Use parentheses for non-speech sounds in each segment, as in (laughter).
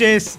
Noches.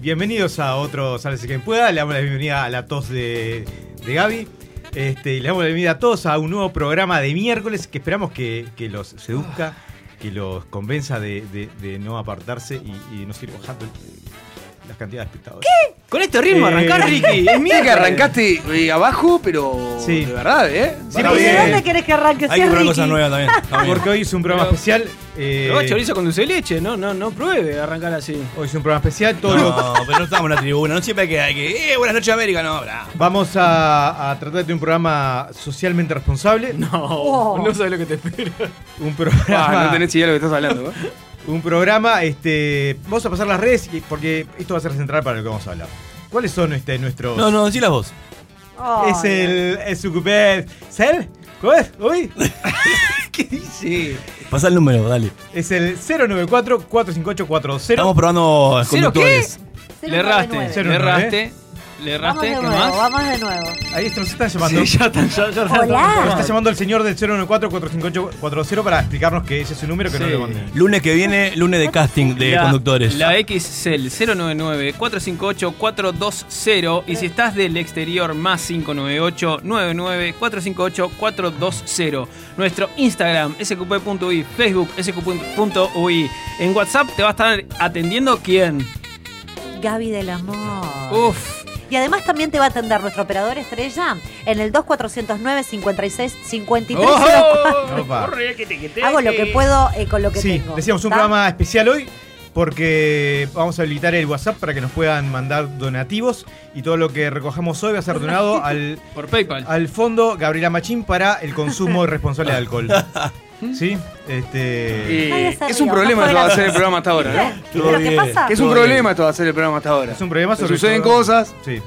Bienvenidos a otro Sálvese quien pueda. Le damos la bienvenida a la tos de, de Gaby. Este, le damos la bienvenida a todos a un nuevo programa de miércoles que esperamos que, que los seduzca, que los convenza de, de- de no apartarse y, y nos ir bajando el- las cantidades de espectadores. Con este ritmo Eh, arrancar, (laughs) Ricky. Es Mira que mía arrancaste eh, abajo, pero Sí. de verdad, ¿eh? Sí, ¿Y porque- de dónde querés que arranque? Hay que es probar Ricky. cosas nuevas también. Está bien. Porque hoy es un programa Pero- especial. Eh, Probá chorizo con dulce de leche, no, no, no pruebe arrancar así. hoy es un programa especial. Todo lo- No, pero no estamos en la tribuna. No siempre hay que, hay que eh, buenas noches América, no, bra. Vamos a, a tratar de un programa socialmente responsable. No, (laughs) Oh. no sabes lo que te espera. Un programa. Ah, no tenés idea de lo que estás hablando, ¿eh? un programa, este, vamos a pasar las redes porque esto va a ser central para lo que vamos a hablar. ¿Cuáles son este, nuestros? No, no, decílas vos. Ay, Es el, es su coupé. ¿Cel? ¿Cómo es? ¿Uy? (laughs) ¿Qué dice? Pasá el número, dale. Es el 094-458-420. Estamos probando ¿Cero conductores. Le erraste, Cero le erraste, le Vamos erraste, de ¿qué nuevo, más? vamos de nuevo. Ahí está, nos están llamando. Sí, ya están, ya, ya están. Hola. Nos está llamando el señor del 094-458-40 para explicarnos que ese es su número que no Sí. le mandé. Lunes que viene, lunes de casting de La- conductores. La XCEL 099-458-420 y si estás del exterior más 598-99-458-420. Nuestro Instagram sqp.ui, Facebook sqp.ui. En WhatsApp te va a estar atendiendo quién. Gaby del amor. Uf. Y además también te va a atender nuestro operador estrella en el 2409 56 53 ¡Oh! Opa. Corre, que te- que te- Hago lo que puedo eh, con lo que Sí, tengo. decíamos un ¿tá? programa especial hoy porque vamos a habilitar el WhatsApp para que nos puedan mandar donativos y todo lo que recojamos hoy va a ser donado (laughs) al, Por PayPal. al fondo Gabriela Machín para el consumo (laughs) irresponsable de alcohol. ¿Sí? Este. Ay, ese es un problema no gracioso. hacer el programa hasta ahora, ¿no? ¿Y qué bien. pasa? Es un Todo problema esto de hacer el programa hasta ahora. Es un problema sobre suceden todo- cosas. Sí.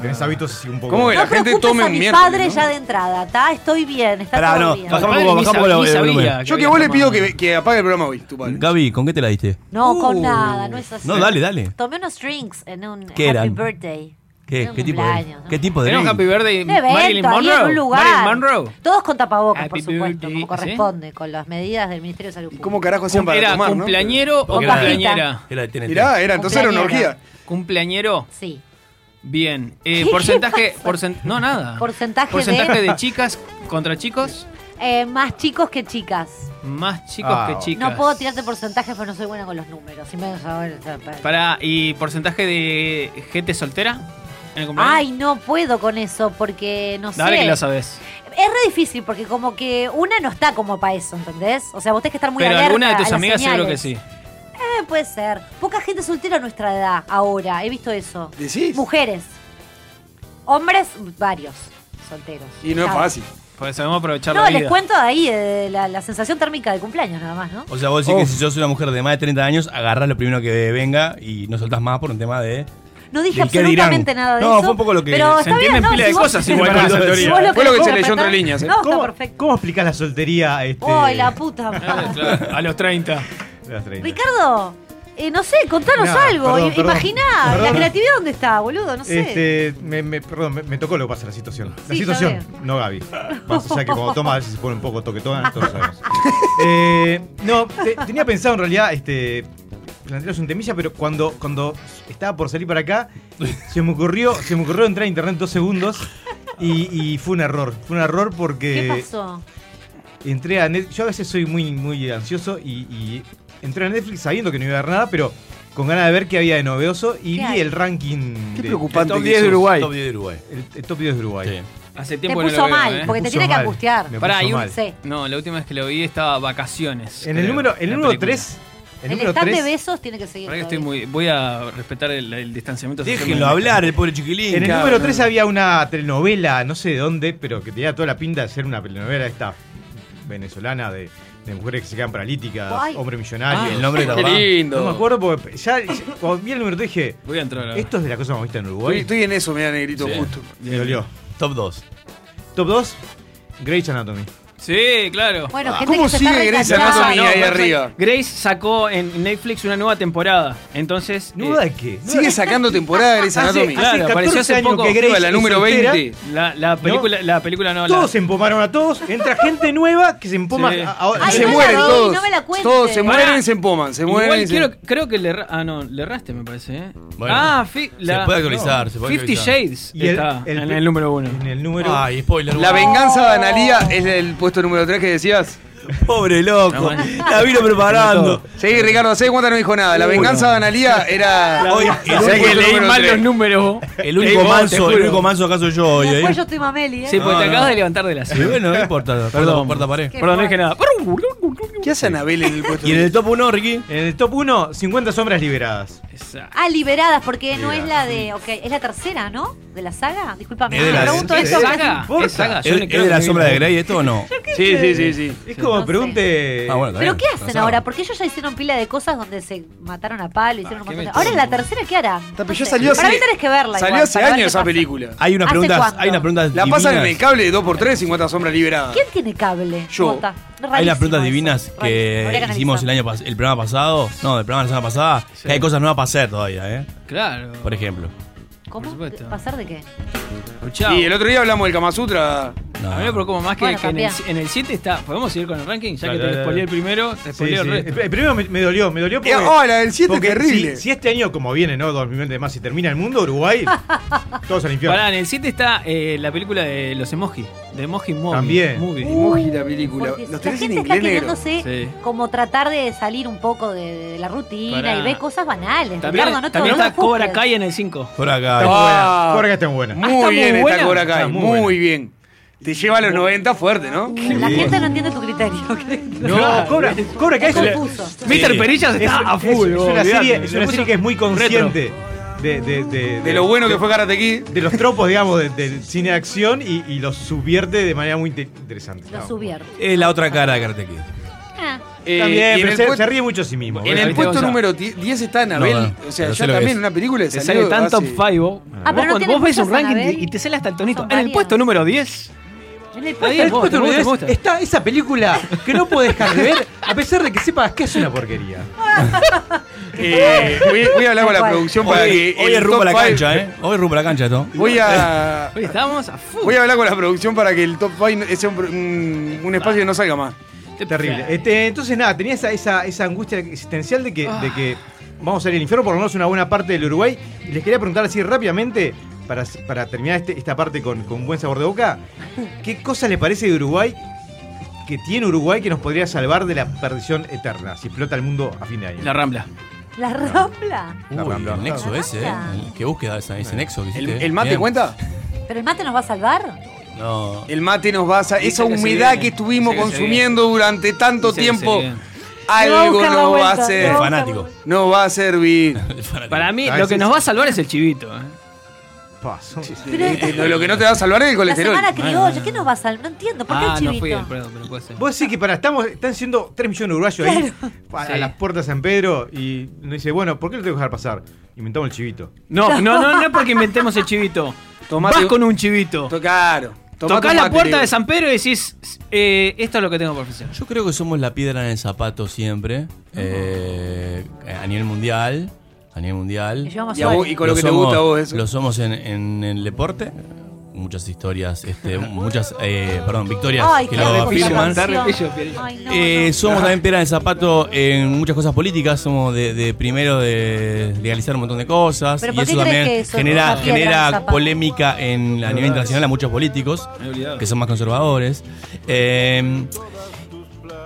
Tenés hábitos así un poco. ¿Cómo que No la gente preocupes tome a un mis miércoles, padres ¿no? ya de entrada, ¿está? Estoy bien, está Pará, todo no, bien. bajamos Padre un poco, bajamos volumen. Yo que vos le pido que, que apague el programa hoy, tu padre. Gaby, ¿con qué te la diste? No, con Uh. nada, no es así. No, dale, dale. Tomé unos drinks en un ¿Qué Happy eran? Birthday. ¿Qué, un qué tipo de ¿no? ¿Qué tipo de ¿Tenemos drink? Happy Birthday Un evento Marilyn ahí Monroe? en un lugar. Marilyn Monroe. Todos con tapabocas, Happy por supuesto, birthday, como ¿sí? corresponde, con las medidas del Ministerio de Salud ¿Y Pública. cómo carajo hacían para ¿Era tomar, no? cumpleañero o cumpleañera? Era de. Mirá, era, entonces era una orgía. ¿Cumpleañero? Sí. Bien. Eh, porcentaje. porcent- no, nada. Porcentaje, Porcentaje de, de chicas contra chicos. eh, más chicos que chicas. Más chicos Ah, que chicas. No puedo tirarte porcentajes porque no soy buena con los números. Si me a ver, para- ¿y porcentaje de gente soltera? En el cumpleaños? Ay, no puedo con eso porque no Dale sé. que lo sabes. Es re difícil porque como que una no está como para eso, ¿entendés? O sea, vos tenés que estar muy Pero alerta alguna de tus amigas seguro que sí. Eh, puede ser. Poca gente soltera a nuestra edad ahora. He visto eso. ¿Decís? Mujeres. Hombres, varios solteros. Y no es fácil. Porque sabemos aprovechar No, la les vida. cuento de ahí eh, la, la sensación térmica del cumpleaños nada más, ¿no? O sea, vos decís que Uf. si sos una mujer de más de 30 años, agarrás lo primero que venga y no soltás más por un tema de. No dije ¿Del qué absolutamente dirán? nada de No, eso. fue un poco lo que- pero se está entienden bien, no, pila si de vos- cosas igual (laughs) con esa si teoría. lo Fue lo que se leyó entre líneas, ¿eh? No, está ¿Cómo, perfecto. ¿Cómo explicás la soltería? Este, ¡Ay, la puta (laughs) a los 30. de las 30? Ricardo, eh, no sé, contanos No, algo. perdón, I- perdón. Imaginá, la creatividad dónde está, boludo, no sé. Este, me, me- perdón, me, me tocó lo que pasa la situación. La Sí, situación, no Gaby. Más allá que cuando toma a veces se pone un poco toquetona, todos sabemos. (laughs) Eh, no, te- tenía pensado en realidad, este, plantearos un temilla, pero cuando, cuando estaba por salir para acá, se me ocurrió, se me ocurrió entrar a internet dos segundos y, y fue un error. Fue un error porque ¿Qué pasó? entré a Netflix. Yo a veces soy muy, muy ansioso y, y entré a Netflix sabiendo que no iba a ver nada, pero con ganas de ver qué había de novedoso y ¿Qué vi hay? el ranking. Qué de- preocupante. Top que 10 de. Uruguay. Top 10 de Uruguay. El, el top 10 de Uruguay. Sí. Hace Te tiempo que no puso lo veo, mal, ¿eh? porque te tiene que angustiar. Pará, un-. Sí. No, la última vez que lo vi estaba vacaciones. En el número, el la número película. 3. El El, número stand 3. de besos tiene que seguir. Que estoy muy. Voy a respetar el, el distanciamiento. Déjenlo hablar, el pobre chiquilín. En el número no. 3 había una telenovela, no sé de dónde, pero que tenía toda la pinta de ser una telenovela esta venezolana de, de mujeres que se quedan paralíticas, Ay. hombre millonario. Ah, el nombre Qué de la lindo. No me acuerdo porque ya, ya- cuando vi el número 3 dije, Voy a entrar ahora. esto es de la cosa más vista en Estoy, Uruguay. estoy en eso, mira, negrito, Sí. justo. Me dolió. Top 2. Top 2, Grey's Anatomy. Sí, claro. Bueno, gente ¿Cómo que se está sigue Grey's reenganchando. Anatomy ahí no, arriba? Grace sacó en Netflix una nueva temporada. Entonces. ¿Nueva eh, de qué? Sigue sacando temporada de Grey's Hace- Anatomy. Claro, hace apareció 14 hace años poco. que Grace la número soltera. 20. la, la película, la película no. la- Todos se empomaron a todos, entra gente nueva que se empoma Sí. a- ahora. Ay, se no la mueren todos. no me la. Todos se mueren y se empoman. Se mueren Igual y se- quiero, creo que le Ah, no, le erraste, me parece. ¿eh? Bueno, ah, fi- la, se puede actualizar, se puede Fifty actualizar. Shades Y el- está en el número uno. En el número. Ay, spoiler. La venganza de Analía es el puesto número 3 que decías. (laughs) Pobre loco. La vino preparando. Sí, Ricardo, ¿sé cuánta no dijo nada? La venganza de Analía era. Hoy, el Sé que leí mal los números. el único manso, el único manso acaso yo hoy, ¿eh? Después yo estoy Mameli, ¿eh? Sí, porque No, te no. acabas de levantar de la silla. bueno, no importa. Perdón. Perdón, cuarta pared. Perdón, no dije nada. ¿Qué hace Anabel en el puesto Y en el top 1, Ricky. En el top 1, 50 sombras liberadas. Ah, liberadas, porque no es la de. Ok, es la tercera, ¿no? ¿De la saga? Disculpame. Es de me la- pregunto es- esto. ¿Es porque- saga? ¿Es saga? ¿Es, Yo es creo de la sombra de Grey esto o no? Sí, sí, sí, sí. Es como No pregunte. Ah, bueno, ¿Pero qué hacen Pasado. ahora? Porque ellos ya hicieron pila de cosas donde se mataron a palo, hicieron un ¿qué montón de... Ahora en la tercera, ¿qué pero No ya sé. salió Para mí tenés que verla Salió igual, hace años esa película. Hay una ¿Hace pregunta, hay una pregunta La pasan en el cable 2x3, 50 sombras liberadas. ¿Quién tiene cable? Yo. Hay unas Rarísimo preguntas divinas que hicimos el año el programa pasado, no, del programa de la semana pasada, Sí. que hay cosas nuevas para hacer todavía, ¿eh? Claro. Por ejemplo. ¿Cómo? ¿Pasar de qué? Y el otro día hablamos del Kama Sutra. No. A mí me preocupa más que, Bueno, que en, el, cambiá. en el 7 está. ¿Podemos seguir con el ranking? Ya que te dale, spoileé el primero, te Sí, el El, resto. el primero me, me dolió, me dolió porque. Oh, la del 7 porque terrible. Si, si este año, como viene, ¿no? 2020 más, si termina el mundo, Uruguay, (laughs) todos al infierno. Pará, en el 7 está eh, la película de los emoji. De Emoji Movie. También. Movie. Emoji la película. Porque Los la tenés en gente está inglés negro. queriéndose Sí. como tratar de salir un poco de, de la rutina Pará. y ve cosas banales. También, Ricardo, no te también está. Cobra Kai en el 5. Por acá. Ah. Cobra Kai está buena. Muy está muy bien está. Cobra Kai, Está muy muy, buena. bien. Te lleva a los 90 fuerte, ¿no? La gente no entiende tu criterio. (laughs) No, Cobra, Cobra Kai es, Es una- confuso. Mr. Perillas es- está a full. es una serie, es una serie que es muy retro. consciente de, de, de, De lo bueno que fue Karate Kid. de los tropos, digamos, de- del cine de acción y, y los subvierte de manera muy inte- interesante. Lo No. subvierte. Es la otra cara de Karate Kid. Ah, Eh, También, pero se, ríe mucho a sí mismo. en el puesto número 10 está Anabel. No, no, o sea, ya también es. una película de Te sale tan top 5. Vos, Ah, pero no vos- vos ves un ranking Anabel. y te sale hasta el tonito. En el puesto número 10. en el puesto número gusta, 10 te gusta. está esa película que no puedes dejar de ver, a pesar de que sepas que es una porquería. (laughs) (laughs) Eh, voy, voy a hablar con la producción para Hoy, que. hoy el es rumbo top a la five- cancha, ¿eh? Hoy es rumbo a la cancha esto. Voy a. (laughs) Hoy estamos a full. Voy a hablar con la producción para que el top 5 sea un, espacio que no salga más. Terrible. Este, entonces, nada, tenía esa, esa, esa angustia existencial de que, de que vamos a ir al infierno, por lo menos una buena parte del Uruguay. Y les quería preguntar así rápidamente, para, para terminar este- esta parte con, con buen sabor de boca, ¿qué cosa le parece de Uruguay que tiene Uruguay que nos podría salvar de la perdición eterna si explota el mundo a fin de año? La Rambla. La Rambla. La Uy, Rambla. el nexo ese, ¿eh? El- ¿Qué búsqueda esa, ese nexo que ¿El, hiciste? el mate Bien. cuenta? ¿Pero el mate nos va a salvar? No. El mate nos va a. sa- Dice Esa que se humedad viene. que estuvimos Dice que se consumiendo durante tanto Dice que se tiempo, viene. Le va a algo buscar la nos va a vuelta, El hacer. a fanático. No va a servir. (laughs) Para mí, Ah, lo que nos va a salvar es el chivito. ¿eh? Pa, son- Pero- Eh, Lo, lo que no te va a salvar es el La colesterol. semana Bueno, criolla. ¿qué nos va a salvar? No entiendo, ¿por qué Ah, el no chivito? fui el perdón, pero puede ser. Vos decís que para, estamos, están siendo 3 millones de uruguayos ahí a, a Sí. las puertas de San Pedro y nos dice, bueno, ¿por qué lo tengo que dejar pasar? Inventamos el chivito. No, no, no, no es porque inventemos el chivito. Tomate- Vas con un chivito. To- Claro. Tomate Tocás un la mate, puerta Leo. de San Pedro y decís, eh, esto es lo que tengo por ofrecer. Yo creo que somos la piedra en el zapato siempre. eh, a nivel mundial. A nivel mundial. Y, a vos- y con lo, que te gusta a vos eso. Lo somos en, en el deporte. Muchas historias, este, (laughs) muchas, eh, perdón, victorias Ay, que lo afirman. Eh, no. somos también piedra en el zapato en muchas cosas políticas, somos de, de primero de legalizar un montón de cosas ¿Pero y eso también eso genera, genera polémica en, a nivel internacional a muchos políticos que son más conservadores. Eh,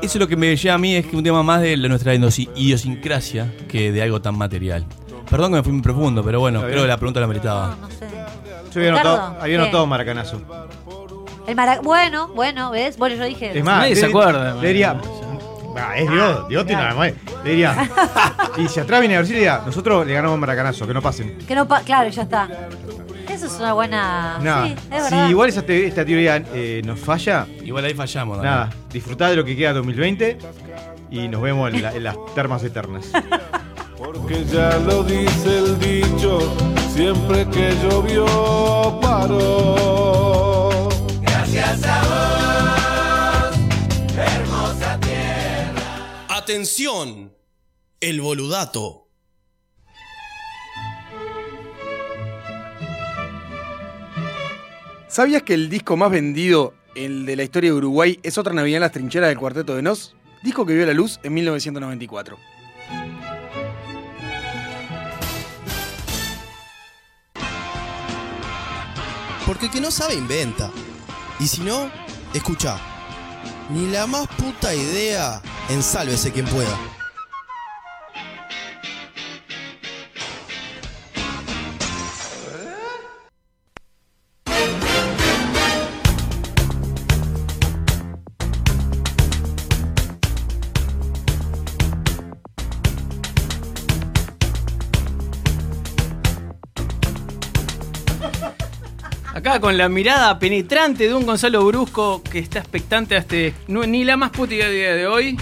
eso es lo que me lleva a mí es que un tema más de la- nuestra idios- idiosincrasia que de algo tan material. Perdón que me fui muy profundo, pero bueno, creo que la pregunta la meritaba. no sé. Yo había anotado, había ¿qué? anotado maracanazo. El mara- Bueno, bueno, ¿ves? Bueno, yo dije. Es más, Nadie se acuerda, Le diría. "Ah, es Dios, Dios tiene más. Le diría. (laughs) Y si atrás viene a ver le diría, nosotros le ganamos maracanazo, que no pasen. Que no pa- claro, ya está. Es una buena. No. Sí, es si igual esa te- esta teoría eh, nos falla, Igual ahí fallamos. Nada, disfrutá de lo que queda 2020 y nos vemos en, la- en las termas eternas. (laughs) Porque ya lo dice el dicho, siempre que llovió paró. Atención, el boludato. ¿Sabías que el disco más vendido, de la historia de Uruguay, es otra Navidad en las trincheras del Cuarteto de Nos? Disco que vio la luz en 1994. Porque el que no sabe inventa. Y si no, escucha. Ni la más puta idea, ensálvese quien pueda. Acá con la mirada penetrante de un Gonzalo Brusco que está expectante a este. no- ni la más puta idea de hoy.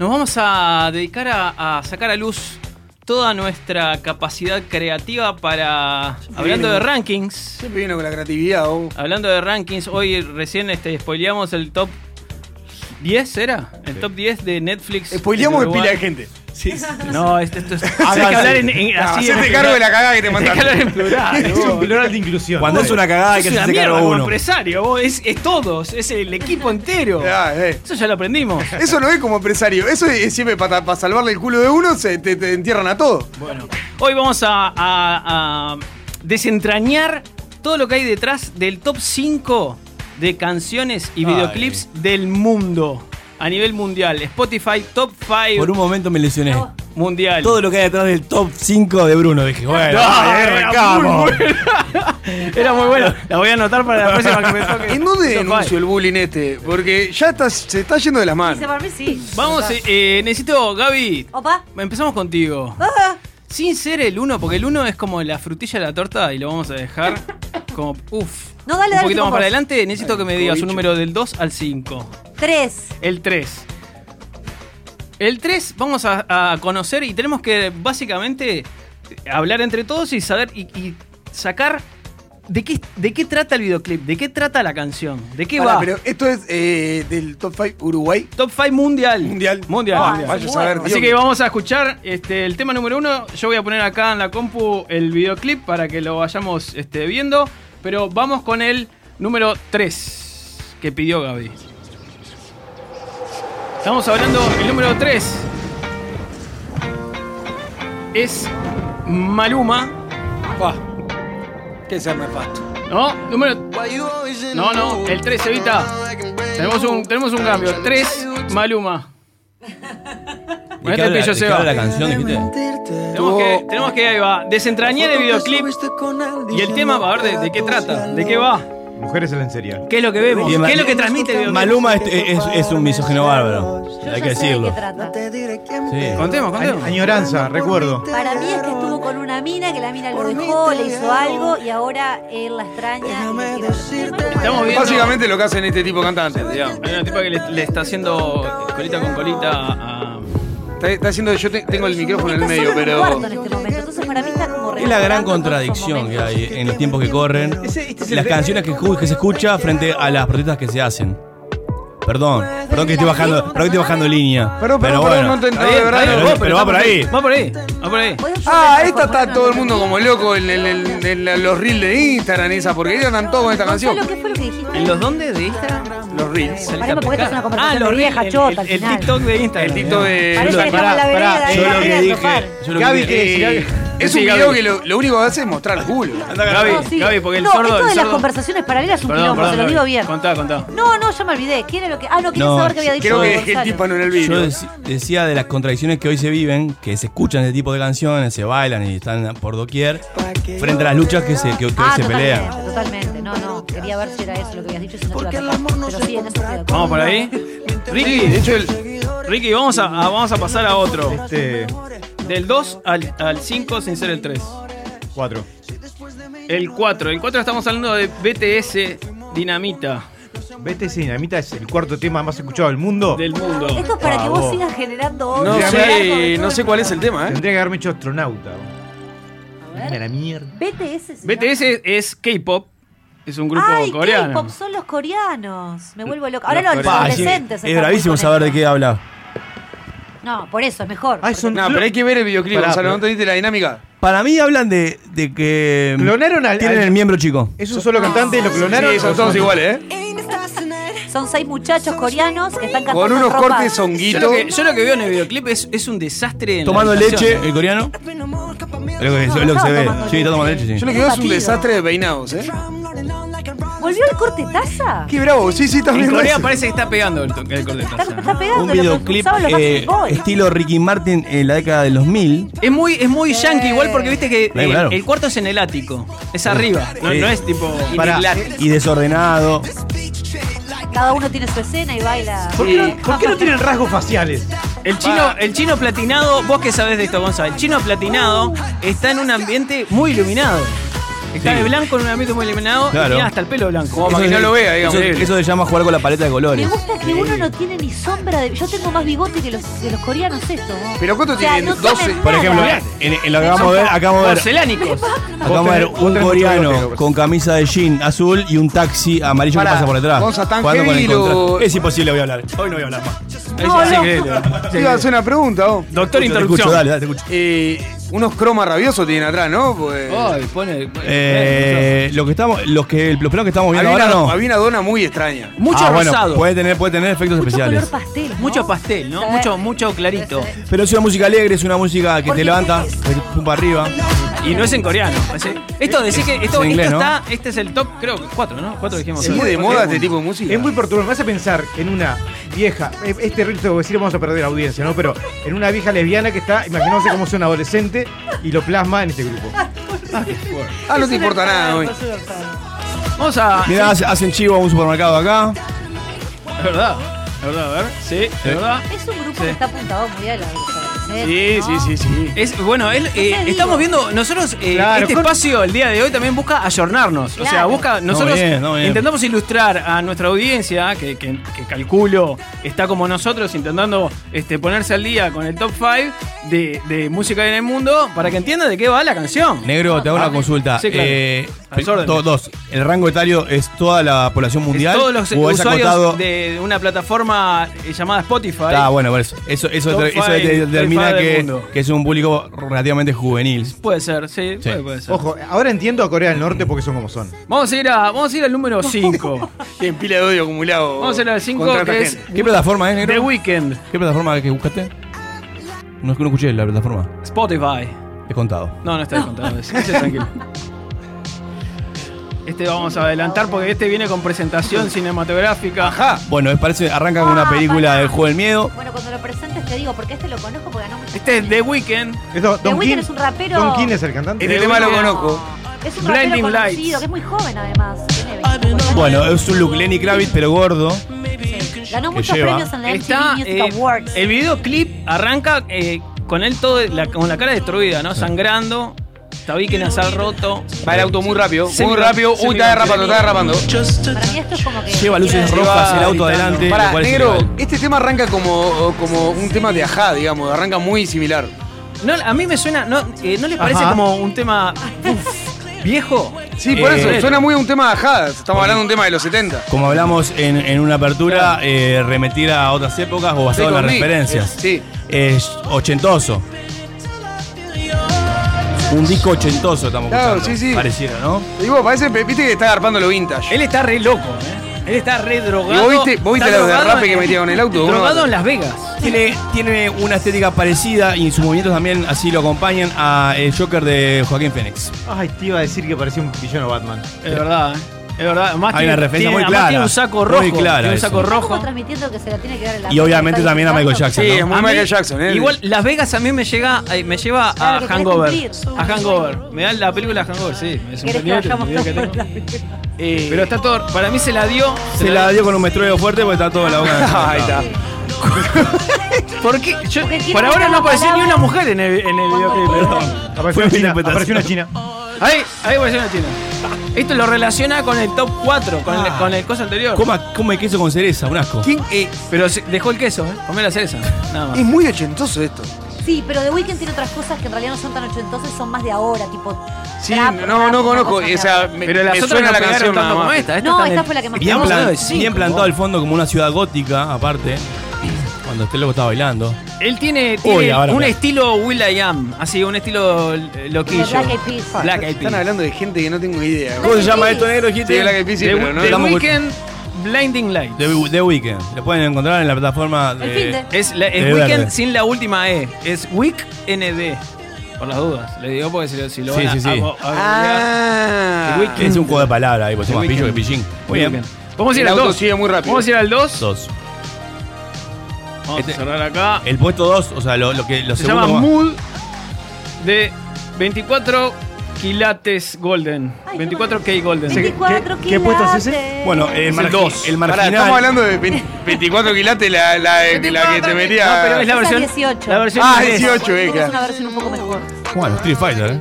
Nos vamos a dedicar a, a sacar a luz toda nuestra capacidad creativa para. Hablando de rankings. Siempre vino con la creatividad, oh. Hablando de rankings, hoy recién este, spoileamos el top 10, ¿era? El top 10 de Netflix. Spoileamos de pila de gente. No, esto, esto es. (laughs) hay que hablar en, en- así. hacete cargo de la cagada que te Hay que mandaste. hablar en plural. Es un plural de inclusión. Cuando es una cagada hay que hacerse mierda cargo como uno. empresario, vos, es, es todos, es el equipo entero. (laughs) Ah, eh. Eso ya lo aprendimos. Eso no es como empresario. Eso es siempre para salvarle el culo de uno, se, te, te entierran a todo. Bueno, hoy vamos a, a- a desentrañar todo lo que hay detrás del top 5 de canciones y Ay. videoclips del mundo. A nivel mundial. Spotify Top 5 Por un momento me lesioné. mundial. Todo lo que hay detrás del top 5 de Bruno. Dije, bueno, No, ahí era arrancamos. muy (laughs) Era muy bueno. La voy a anotar para la (laughs) próxima que me toque. ¿En dónde Top denuncio five. el bullying este? Porque ya está- se está yendo de las manos. Dice para mí sí. Vamos, eh, eh, necesito, Gaby. Opa. Empezamos contigo. Sin ser el 1, porque el 1 es como la frutilla de la torta y lo vamos a dejar (laughs) como. Uff. No, dale, Un dale, poquito tú más para vos. adelante, necesito que me digas un número del 2 al 5. Tres. El 3. El 3 vamos a, a conocer y tenemos que básicamente hablar entre todos y saber y, y sacar de qué, de qué trata el videoclip, de qué trata la canción, de qué Pará, va. pero esto es eh, del top 5 Uruguay. Top 5 mundial. Mundial. Mundial. Ah, mundial. Vaya a bueno. saber, Así que vamos a escuchar este, el tema número uno. Yo voy a poner acá en la compu el videoclip para que lo vayamos este, viendo. Pero vamos con el número 3 que pidió Gaby. Estamos hablando, el número 3 es Maluma, Pa. Que sea nefasto. ¿no? Número. No, no, el 3 evita. Tenemos un, tenemos un cambio. 3 Maluma. ¿De Con qué este pillo se qué va. la canción? Tenemos que, tenemos que ahí va, desentrañar el videoclip y el tema, a ver de, de qué trata, de qué va, Mujeres en lencería. qué es lo que vemos, Bien, qué es lo que transmite el. Maluma es, es- es un misógino bárbaro. Yo Hay ya que sé de decirlo. qué trata. Sí. Contemos, contemos. Añoranza, recuerdo. Para mí es que estuvo con una mina, que la mina lo dejó, le hizo algo y ahora él la extraña. y le. Estamos viendo. Básicamente lo que hacen este tipo de cantantes, digamos. Hay una tipa que le, le está haciendo colita con colita a. Está, está haciendo, yo te- tengo el micrófono en el Está medio, solo en un pero. cuarto en este momento, entonces para mí está como Es la gran contradicción que hay en los tiempos que corren. Este es el Las canciones que, que se escucha frente a las protestas que se hacen. Perdón, perdón que estoy bajando, perdón que estoy bajando línea. Perdón, pero perdón, bueno. perdón, no te Está no, bien, de verdad. está bien, pero- vos, pero va por ahí. Va por ahí, va por ahí. ¿Podés Ah, esta está todo el mundo como loco en, el- en- en- en los reels de Instagram esa porquería están todos con esta canción. Gonzalo, ¿qué fue lo que dijiste? ¿En los dónde de Instagram? Los reels. Porque esta es una conversación Ah, los de vieja el- chota el. TikTok de Instagram. El TikTok de. Parece que Pará, estamos en la pará, vereda. Yo ahí, lo que dije, lo Gaby, que ¿qué? Es un video que lo, lo único que hace es mostrar el culo. Gaby, No, sí. Gaby, porque el no, sordo. esto el de las sordo- conversaciones paralelas es un Perdón, quilombo, perdón, se lo digo bien. Contá, contá. No, no, ya me olvidé. ¿Quién era lo que.? Ah, no, quería No, saber qué había dicho. Creo que dejé el tipo en el Yo video. dec- decía de las contradicciones que hoy se viven, que se escuchan ese tipo de canciones, se bailan y están por doquier, frente a las luchas que, se, que, que hoy Ah, se totalmente, pelean. totalmente. No, no. Quería ver si era eso lo que habías dicho si no te iba a atacar. Pero sí. Vamos por ahí. Ricky, de hecho, el, Ricky, vamos a, a- vamos a pasar a otro. Este. Del 2 al, al 5 sin ser el 3. 4. El 4. El 4 estamos hablando de BTS Dinamita BTS Dinamita es el cuarto tema más escuchado del mundo. del mundo. Esto es para que vos sigas generando no odio. sé, no sé cuál es el tema, ¿eh? Tendría que haberme hecho astronauta. Mira la mierda. BTS. BTS es K-pop. Es un grupo Ay, coreano. K-pop son los coreanos. Me vuelvo loca. Ahora Los los sí, adolescentes. es bravísimo con saber de qué habla. No, por eso es mejor. Ah, son- No, pero hay que ver el videoclip, Pará, Gonzalo. pero- ¿No entendiste la dinámica? Para mí hablan de, de que. Clonaron al- Tienen al- el miembro chico. ¿Es un solo cantante y lo clonaron? Sí, son todos iguales, ¿eh? Son seis muchachos coreanos que están cantando Con unos cortes Yo honguitos. lo, que, yo lo que veo en el videoclip es, es un desastre en la Tomando habitación. leche, el coreano. Es lo que, es lo que se ve. Sí, está tomando leche, sí. Yo lo que veo es un Batido. desastre de peinados, ¿eh? ¿Volvió el corte taza? Qué bravo, sí, sí, En también. Corea parece que está pegando el, el corte de Está, taza. está pegando Un videoclip eh, estilo Ricky Martin en la década de los 2000. Es muy, es muy yankee igual porque viste que eh, claro. el cuarto es en el ático. Es arriba. No, es tipo. En. Y desordenado. Cada uno tiene su escena y baila. ¿Por qué, no, por qué no tienen rasgos faciales? El chino, el chino platinado, vos que sabés de esto, Gonzalo, el chino platinado está en un ambiente muy iluminado. Está Sí. de blanco en un ambiente muy iluminado Claro. y tiene hasta el pelo blanco. Como para que no lo vea, digamos. Eso, eso se llama jugar con la paleta de Me colores. gusta que uno no tiene ni sombra de. Yo tengo más bigote que los, que los coreanos, esto. ¿no? Pero ¿cuánto O sea, tienen? no 12. tienen Por nada. ejemplo, en, en lo que acabamos de ver, acabamos de ver, Porcelánicos. acabamos de ver Vos tenés- un coreano bigote, con camisa de jean azul y un taxi amarillo Pará, que pasa por detrás. Gonza, tan jugando con el lo-. Es imposible, voy a hablar. Hoy no voy a hablar más. Es No, no. Te iba a hacer una pregunta, vos. Doctor Te Interrupción. escucho, dale, dale, te escucho. Eh, unos cromas rabiosos tienen atrás, ¿no? Pues, Ay, pone. pone- Eh, lo que estamos, los que, los que estamos viendo había, ahora una, no. había una dona muy extraña. Mucho ah, bueno, rosado. puede tener, puede tener efectos Mucho especiales. color pastel. ¿no? Mucho pastel, ¿no? Sí. Mucho, mucho clarito. Pero es una música alegre, es una música que te levanta, es- te pum para arriba. Y no es en coreano. Esto, decís que esto, en inglés, esto ¿no? está. Este es el top, creo que cuatro, ¿no? Cuatro dijimos. Es muy de moda este tipo de música. Es muy perturbador. Me hace pensar en una vieja. Es es que voy a decir, vamos a perder audiencia, ¿no? Pero en una vieja lesbiana que está, imaginándose cómo es un adolescente y lo plasma en este grupo. Ah, no te importa nada hoy. Vamos a. Mirá, hace- hacen chivo a un supermercado acá. Es verdad. Es verdad, a ver. Sí, es verdad. Es un grupo Sí. que está apuntado muy a la Sí, sí, sí, sí. Es, bueno, él, eh, estamos viendo, nosotros, eh, Claro, este con- espacio el día de hoy también busca ayornarnos. O sea, busca, nosotros bien, no, bien. intentamos ilustrar a nuestra audiencia, que, que- que calculo está como nosotros, intentando este, ponerse al día con el top 5 de, de música en el mundo, para que entiendan de qué va la canción. Negro, te hago una consulta. Sí, claro. Eh, dos, ¿el rango etario es toda la población Es mundial? todos los ¿O usuarios acotado? de, una plataforma llamada Spotify. Ah, bueno, por eso. Eso, eso, determina que, que es un público relativamente juvenil. Puede ser, sí, Sí. Puede, puede ser. Ojo, ahora entiendo a Corea del Norte porque son como son. Vamos a ir a, vamos a ir al número (laughs) 5. Tienen pila de odio acumulado. Vamos a ir al 5 contra esta que es. ¿Qué plataforma es, negro? The Weeknd, ¿Qué plataforma que buscaste? No, no escuché la plataforma. Spotify. He contado. No, no está descontado. ese tranquilo. (laughs) Este vamos a adelantar porque este viene con presentación cinematográfica. Ajá. Bueno, es- parece, arranca con una Ah, película pará. del juego del miedo. Bueno, cuando lo presentes te digo, porque este lo conozco porque ganó mucho. Este es The Weeknd. Esto, The Weeknd es un rapero- Don King es el cantante. Este The tema lo Weeknd. conozco. Es un Blinding rapero Lights. conocido, que es muy joven además. Tiene 25 años. Bueno, es un look Lenny Kravitz, pero gordo. Ganó muchos lleva. premios en la MTV Está, Music eh, Awards. el videoclip arranca eh, con él todo la- con la cara destruida, ¿no? Sangrando. Tabique nasal roto. Va el auto muy rápido. Semi- Muy rápido. Uy, está derrapando, está derrapando. Para mí esto es como que. Lleva luces rojas, el auto adelante. Para, lo cual es negro, este tema arranca como, como un tema de ajá, digamos. Arranca muy similar. No, a mí me suena, ¿no, eh, ¿no les parece Ajá. como un tema uf, viejo? Sí, por Eh, eso. Suena muy a un tema de ajá. Estamos hablando de un tema de los 70. Como hablamos en, en una apertura, eh, remitir a otras épocas o basado en las Take on me. referencias. Sí. Es ochentoso. Un disco ochentoso estamos Claro, escuchando. sí, sí. Pareciera, ¿no? Y vos, parece, viste que está agarpando lo vintage. Él está re loco, ¿eh? Él está re ¿Y drogado. vos viste, vos viste está los drogado derrapes en- que metía con el auto? Drogado en Las Vegas. Tiene, tiene una estética parecida y sus movimientos también así lo acompañan a el Joker de Joaquín Phoenix. Ay, te iba a decir que parecía un villano Batman. Es verdad, ¿eh? Es verdad. Además Hay tiene, una referencia tiene- muy clara, tiene un saco muy rojo. clara tiene un saco rojo. transmitiendo que se la tiene que dar en la Y obviamente también a Michael. Jackson. Sí, ¿no? es muy A mí, Michael Jackson, ¿eh? Igual Las Vegas a mí me llega eh, me lleva Claro, a Hangover. A Hangover. Me da la película Hangover, sí. Eh, Pero está todo. Para mí se la dio. Se la dio con un mestrueo fuerte porque está todo en la boca. (laughs) Ahí está. (laughs) ¿Por qué? Yo- por ahora no apareció ni una mujer en el, en el videoclip. pero- Apareció Fue una china. Apareció una china. Ahí, ahí apareció una china. Esto lo relaciona con el top 4, con, el, Ah. con el cosa anterior. Coma, come queso con cereza, un asco. ¿Quién? Eh, Pero se- dejó el queso, ¿eh? Comé la cereza. Nada más. es muy ochentoso esto. Sí, pero The Weeknd tiene otras cosas que en realidad no son tan ochentosas, son más de ahora, tipo. Sí, trap, no, rap, no conozco. O sea, ahora. me, Pero las me otras suena no la pegaron canción tanto nada como más. esta. No, está en esta el- fue la que más Bien, Estamos plan- hablando de cinco, bien plantado al fondo como una ciudad gótica, aparte. Cuando este loco estaba bailando. Él tiene, Uy, tiene ahora un me- estilo Will I Am, así, un estilo eh, loquillo. De Black Eyed Peas. Black Eyed Están Peas. hablando de gente que no tengo idea. ¿Cómo se llama esto, negro? Dijiste. Sí, Black Eyed Peas, sí, The, pero no The estamos- Weeknd Blinding Lights. The, The Weeknd. Lo pueden encontrar en la plataforma de. El fin de. Es, la- es De Weekend verde. sin la última E. Es Week ND. Por las dudas. Le digo porque si, lo- si lo Sí, van a- sí, sí. a- a- Ah, The Weeknd. Es un juego de palabras ahí, pues The más pillo que pillín. Muy bien. Vamos a ir El al auto 2. sigue muy rápido. Vamos a ir al 2. Dos. Vamos Este- a cerrar acá. El puesto 2, o sea, lo, lo que lo Se llama Mood de 24 quilates golden. Ay, 24K golden. 24 ¿Qué- qué puesto es ese? Bueno, el, el margi- dos. el Pará, marginal. estamos hablando de 20 24 (laughs) quilates, la, la, la que te metía. No, pero es la versión. 18. La versión Ah, inglesa. 18, eh, Es una claro. versión un poco mejor. Bueno, Street Fighter, ¿eh?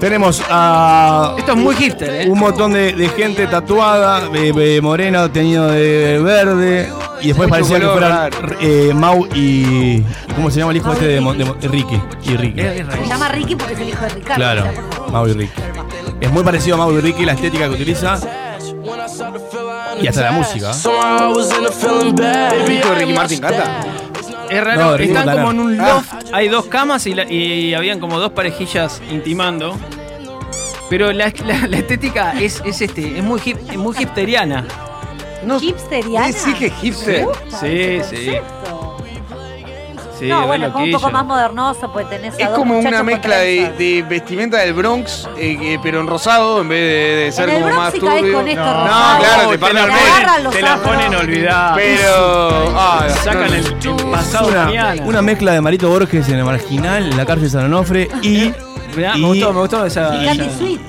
Tenemos a Esto es muy hipster, ¿eh? un montón de, de gente tatuada, eh, eh, morena, teñido de verde. Y después Mucho parecía que fueran eh, Mau y. ¿Cómo se llama el hijo este de, de Ricky? Y Ricky. Se llama Ricky porque es el hijo de Ricardo. Claro, o sea, por favor. Mau y Ricky. Es muy parecido a Mau y Ricky la estética que utiliza. Y hasta la música. ¿El hijo de Ricky Martin canta? Es raro, No, Ricky están Montaner. como en un Ah. loft, hay dos camas y, la- y habían como dos parejillas intimando. Pero la, la- la estética es, es este, es muy, hip, es muy hipsteriana. No, ¿Hipsteriana? ¿qué sí que es hipster? Sí, sí. Sí, no, bueno, como un poco más modernoso, pues tenés a Es dos como una mezcla de, de vestimenta del Bronx, eh, que- pero en rosado en vez de, de ser En el como Bronx más si turbio. con esto No, rosado, claro, te te la, al te la ponen olvidada. Pero. Ah, Sacan no, el, el pasado Una, mañana. una mezcla de Marito Borges en el marginal, en la cárcel de San Onofre y. (laughs) Mirá, y- me gustó, me gustó esa. Y esa- Sweet.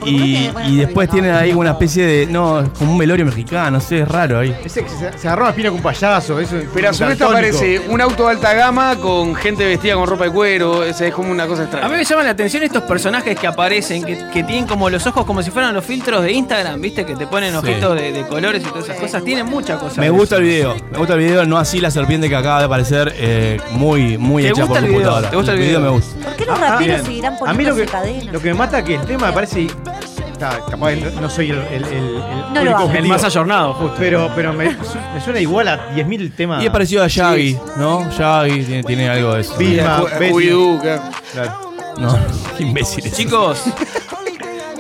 después tienen ahí una especie de. No, es como un velorio mexicano, no sé, es raro ahí. Ese que se, se agarró la espina con un payaso. Eso, Pero a su vez aparece un auto de alta gama con gente vestida con ropa de cuero. Esa es como una cosa A extraña. mí me llaman la atención estos personajes que aparecen, que, que tienen como los ojos como si fueran los filtros de Instagram, ¿viste? Que te ponen ojitos de, de colores y todas esas cosas. Tienen muchas cosas. Me gusta el video, me gusta el video, no así la serpiente que acaba de aparecer, eh, muy, muy ¿Te hecha gusta por el video? computadora. ¿Te gusta el video? me gusta. ¿Por qué los Ah, ah, raperos seguirán A mí lo que, cadenas? lo que me mata que el tema me parece. Está, capaz no, no soy el, el, el, el No objetivo, más ayornado, justo. Pero, pero me, me suena igual a 10.000 temas. Y es parecido a Shaggy, ¿no? Shaggy tiene, tiene algo de eso. Vilma. Claro. No, qué (laughs) imbéciles. Chicos,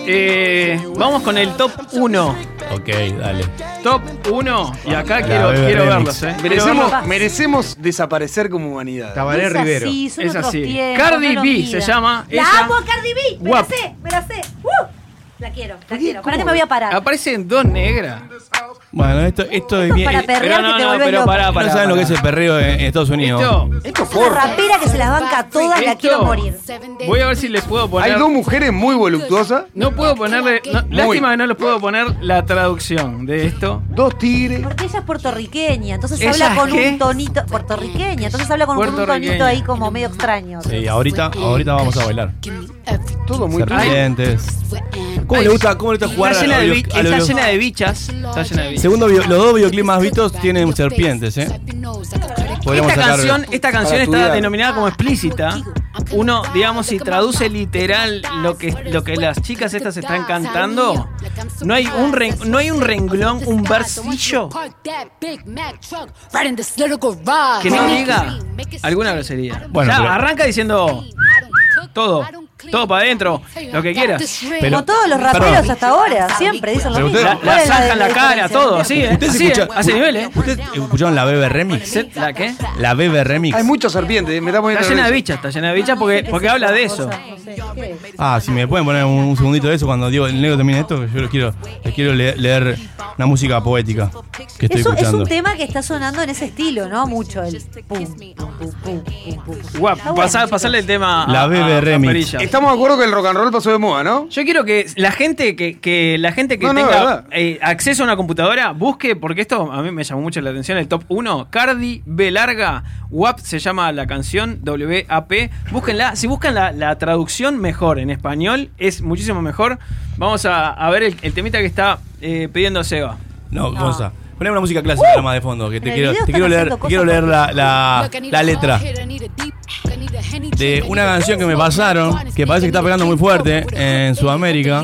eh, vamos con el top 1. Ok, dale. Top 1. Y acá La quiero, quiero Remix. verlos, ¿eh? Quiero Merecemos, verlos. merecemos desaparecer como humanidad. Tabaré Es Rivero. así, son Es otros así. tiempos, Cardi no nos B se llama, La ella- amo a Cardi B. Me Guap. la sé, me la sé. ¡Uh! La quiero, la quiero. ¿Para qué me voy a parar? Aparecen dos negras. Bueno, esto, esto es Esto bien. para perrear Pero que no, te no, pero loco. pará, no pará. saben lo que pará. es el perreo en, en Estados Unidos. Esto, Esto Es una rapera que se las banca a todas, la Esto- quiero morir. voy a ver si les puedo poner. Hay dos mujeres muy voluptuosas, No puedo ponerle. no- lástima que no les puedo poner la traducción de esto. dos tigres. Porque ella es puertorriqueña, entonces ¿Ella habla con qué? un tonito. Puertorriqueña, entonces habla con un tonito Puertorriqueña. ahí como medio extraño. Sí, ahorita, ahorita vamos a bailar. Todo muy Serpientes. ¿Cómo le gusta, cómo le gusta jugar Está a, llena, de, los- bi- a los- está llena de bichas. Está llena de bichas. Segundo, los dos videoclips más vistos tienen serpientes, ¿eh? Podríamos Esta canción, esta canción está denominada como explícita. Uno, digamos, si traduce literal lo que, lo que las chicas estas están cantando, no hay un, no hay un renglón, un versillo que no diga alguna grosería. Bueno, arranca diciendo todo, todo para adentro, lo que quieras. Pero- Como todos los raperos Perdón. hasta ahora, siempre dicen lo mismo. La, ¿Cuál la en la cara, todo, así, ¿eh? ¿Ustedes Así, escuchan- A ese nivel, ¿eh? ¿Ustedes escucharon la Bebe Remix? ¿La qué? La Bebe Remix. Hay muchas serpientes, me está poniendo Está llena de bichas, está llena de bichas porque, porque habla de eso. Ah, si me pueden poner un, un segundito de eso cuando digo el negro termine esto, yo les quiero, les quiero le- leer una música poética que estoy Eso es un tema que está sonando en ese estilo, ¿no? Mucho el pum, pum, pum, pum, pum, bueno. pasá- pasarle el tema a, La Bebe Remix. Estamos de acuerdo que el rock and roll pasó de moda, ¿no? Yo quiero que la gente que, que la gente que No, no, tenga eh, acceso a una computadora busque, porque esto a mí me llamó mucho la atención, el top 1, Cardi B larga, WAP se llama la canción, W-A-P, búsquenla, si buscan la, la traducción mejor en español, es muchísimo mejor. Vamos a, a ver el, el temita que está eh, pidiendo Seba. No, No. Gonza. Poneme una música clásica nomás de fondo, que te quiero, te quiero leer, te quiero leer la, la, la letra. De una canción que me pasaron, que parece que está pegando muy fuerte en Sudamérica.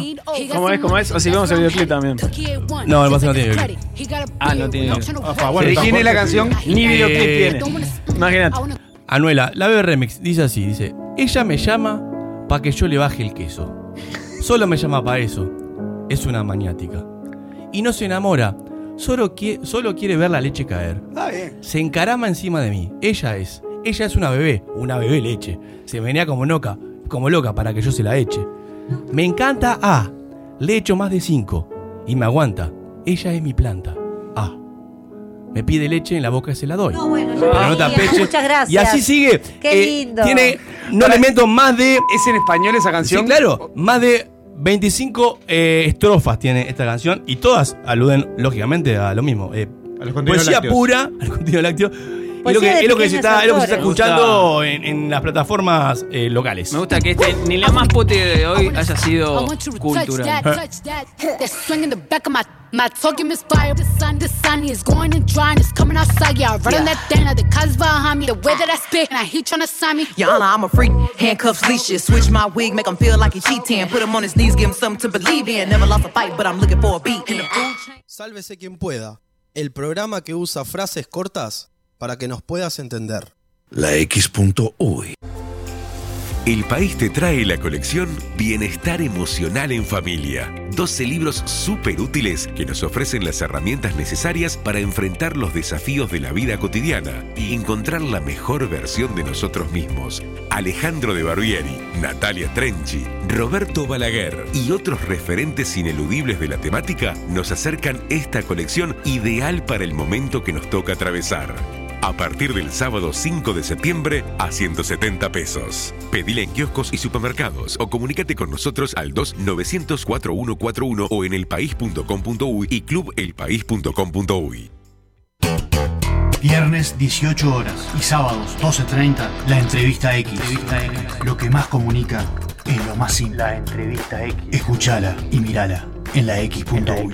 ¿Cómo es? ¿Cómo es? Si vemos el videoclip también. No, parece que no tiene videoclip. Ah, no tiene. Ofa, bueno, ¿De quién es la canción? Ni videoclip Eh, tiene. Imagínate. Anuela, la bebé remix, dice así, dice, ella me llama para que yo le baje el queso. Solo me llama para eso. Es una maniática. Y no se enamora, solo, qui- solo quiere ver la leche caer. Ah, bien. Se encarama encima de mí. Ella es. Ella es una bebé, una bebé leche. Se venía como loca, como loca para que yo se la eche. Me encanta A. Le echo más de cinco. Y me aguanta. Ella es mi planta. A. Me pide leche, en la boca se la doy. No, bueno, Pero tenía. no te apeche. Muchas gracias. Y así sigue. Qué Eh, lindo. tiene un elemento más de. ¿Es en español esa Sí, canción? claro. Más de 25 eh, estrofas tiene esta canción. Y todas aluden, lógicamente, a lo mismo. Eh, A los contenidos poesía lácteos. pura al contenido lácteo. Y lo Poesía que, es lo que se está, es lo que se está escuchando en, en las plataformas eh, locales. Me gusta que este, ni la más puti de hoy haya sido cultural. (laughs) my talking misfire. The sun, the sun is going and drying. It's coming outside. Yeah, I run on that thing. The cuz behind me. The way that I spit, and I heat trying to sign me. Yana, I'm a freak. Handcuffs, leashes. Switch my wig, make him feel like he cheating. Put him on his knees, give him something to believe in. Never lost a fight, but I'm looking for a beat. In the food chain. Sálvese quien pueda. El programa que usa frases cortas para que nos puedas entender. La X.uy. El país te trae la colección Bienestar Emocional en Familia. 12 libros súper útiles que nos ofrecen las herramientas necesarias para enfrentar los desafíos de la vida cotidiana y encontrar la mejor versión de nosotros mismos. Alejandro de Barbieri, Natalia Trenchi, Roberto Balaguer y otros referentes ineludibles de la temática nos acercan esta colección ideal para el momento que nos toca atravesar. A partir del sábado 5 de septiembre a 170 pesos. Pedila en kioscos y supermercados o comunícate con nosotros al 2-900-4141 o en elpaís.com.uy y clubelpaís.com.uy. Viernes 18 horas y sábados 12.30, la entrevista X. Lo que más comunica es lo más simple. La entrevista X. Escuchala y mirala en la X.uy.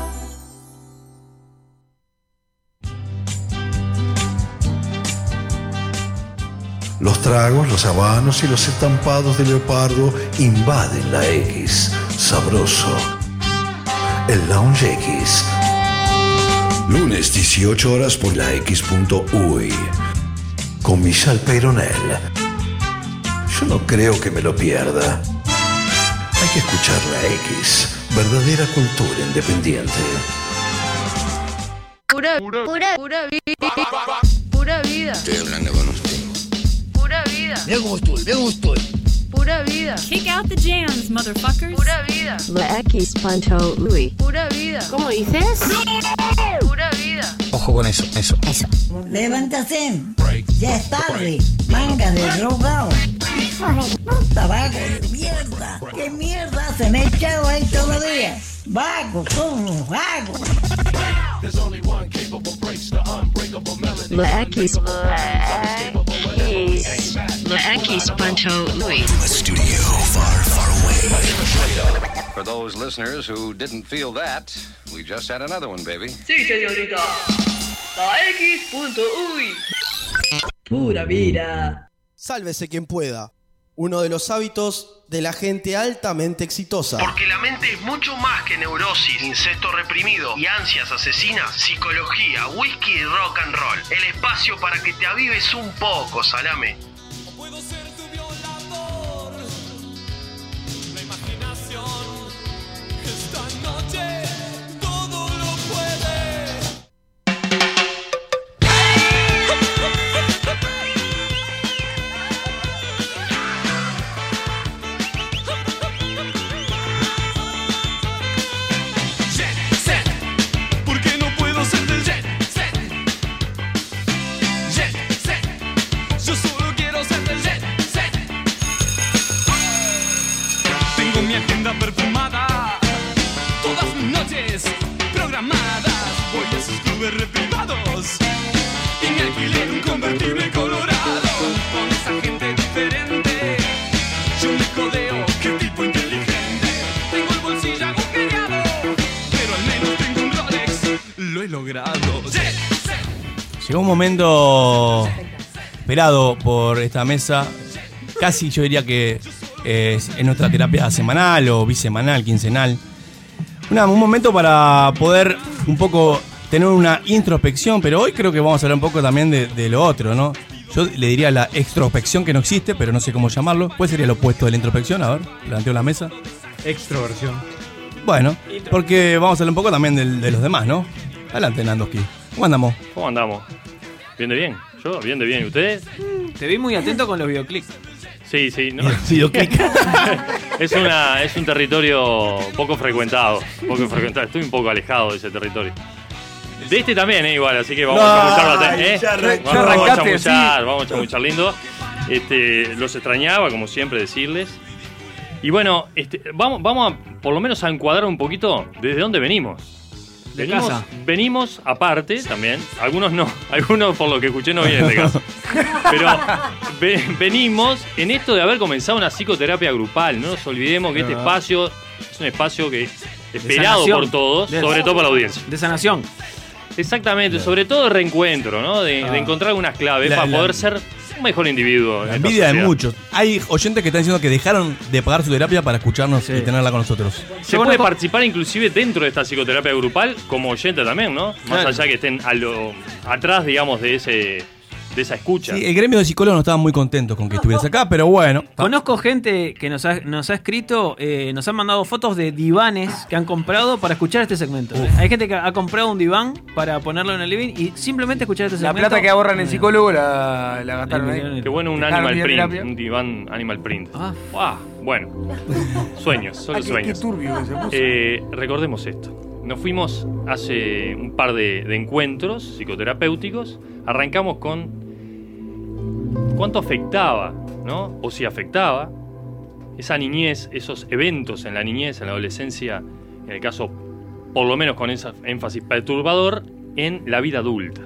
Tragos, los habanos y los estampados de leopardo invaden la X. Sabroso. El Lounge X. Lunes 18 horas por la X.uy. Con Michelle Peyronel. Yo no creo que me lo pierda. Hay que escuchar la X. Verdadera cultura independiente. Pura, pura, pura vida. Pura vida. Estoy hablando con vida. Mira cómo estoy, mira cómo estoy. Pura vida. Kick out the jams, motherfuckers. Pura vida. La X Panto Louis. Pura vida. ¿Cómo dices? Pura vida. Ojo con eso, eso. Eso. Levántate. Ya es tarde. Manga de drogado. Hijo de puta, vago de mierda. ¿Qué mierda se me ha echado ahí todavía? Vago, como vago. La X. La X Panto Louis. Studio far, far away. For those listeners who didn't feel that, we just had another one, baby. Sí, señorita. La X.uy. Pura vida. Sálvese quien pueda. Uno de los hábitos de la gente altamente exitosa. Porque la mente es mucho más que neurosis, incesto reprimido y ansias asesinas, psicología, whisky y rock and roll. El espacio para que te avives un poco, salame. Esperado por esta mesa. Casi yo diría que eh, es nuestra terapia semanal o bisemanal, quincenal. Una- un momento para poder un poco tener una introspección, pero hoy creo que vamos a hablar un poco también de, de lo otro, ¿no? Yo le diría la extrospección que no existe, pero no sé cómo llamarlo. ¿Cuál sería lo opuesto de la introspección? A ver, planteo la mesa. Extroversión. Bueno, porque vamos a hablar un poco también del- de, los demás, ¿no? Adelante, Nandoski. ¿Cómo andamos? ¿Cómo andamos? ¿Bien de bien? ¿Yo? ¿Bien de bien? ¿Y ustedes? Te vi muy atento con los videoclips. Sí, sí. No. (laughs) (laughs) Es, una, es un territorio poco frecuentado. Poco frecuentado. Estoy un poco alejado de ese territorio. De este también, eh, igual, así que vamos a chamuchar bastante, ¿eh? Vamos, a chamuchar, así. vamos a chamuchar lindo. Este, los extrañaba, como siempre, decirles. Y bueno, este, vamos, vamos a por lo menos a encuadrar un poquito desde dónde venimos. De venimos, casa. venimos aparte también, algunos no, (laughs) algunos por lo que escuché no vienen de casa. Pero ve- venimos en esto de haber comenzado una psicoterapia grupal. No nos olvidemos que este Verdad. espacio es un espacio que es esperado sanación. por todos, De- sobre todo por la audiencia. De sanación. Exactamente, sobre todo de reencuentro, ¿no? De, Ah. de encontrar algunas claves La- para la- poder ser un mejor individuo. La envidia de muchos. Hay oyentes que están diciendo que dejaron de pagar su terapia para escucharnos y tenerla con nosotros. Se puede participar inclusive dentro de esta psicoterapia grupal como oyente también, ¿no? Más Claro. allá que estén a lo, atrás, digamos, de ese de esa escucha. Sí, el gremio de psicólogos no estaban muy contentos con que estuvieras acá, pero bueno. Conozco gente que nos ha, nos ha escrito, eh, nos han mandado fotos de divanes que han comprado para escuchar este segmento. ¿eh? Hay gente que ha comprado un diván para ponerlo en el living y simplemente escuchar este La segmento. plata que ahorran el psicólogo la, la gastaron ahí. Qué bueno un animal print, terapia. un diván animal print. Ah. Ah, bueno, sueños, solo Ah, qué- sueños. qué turbio que se puso. Eh, recordemos esto. Nos fuimos hace un par de, de encuentros psicoterapéuticos. Arrancamos con cuánto afectaba, ¿no? O si afectaba esa niñez, esos eventos en la niñez, en la adolescencia, en el caso, por lo menos con ese énfasis perturbador, en la vida adulta.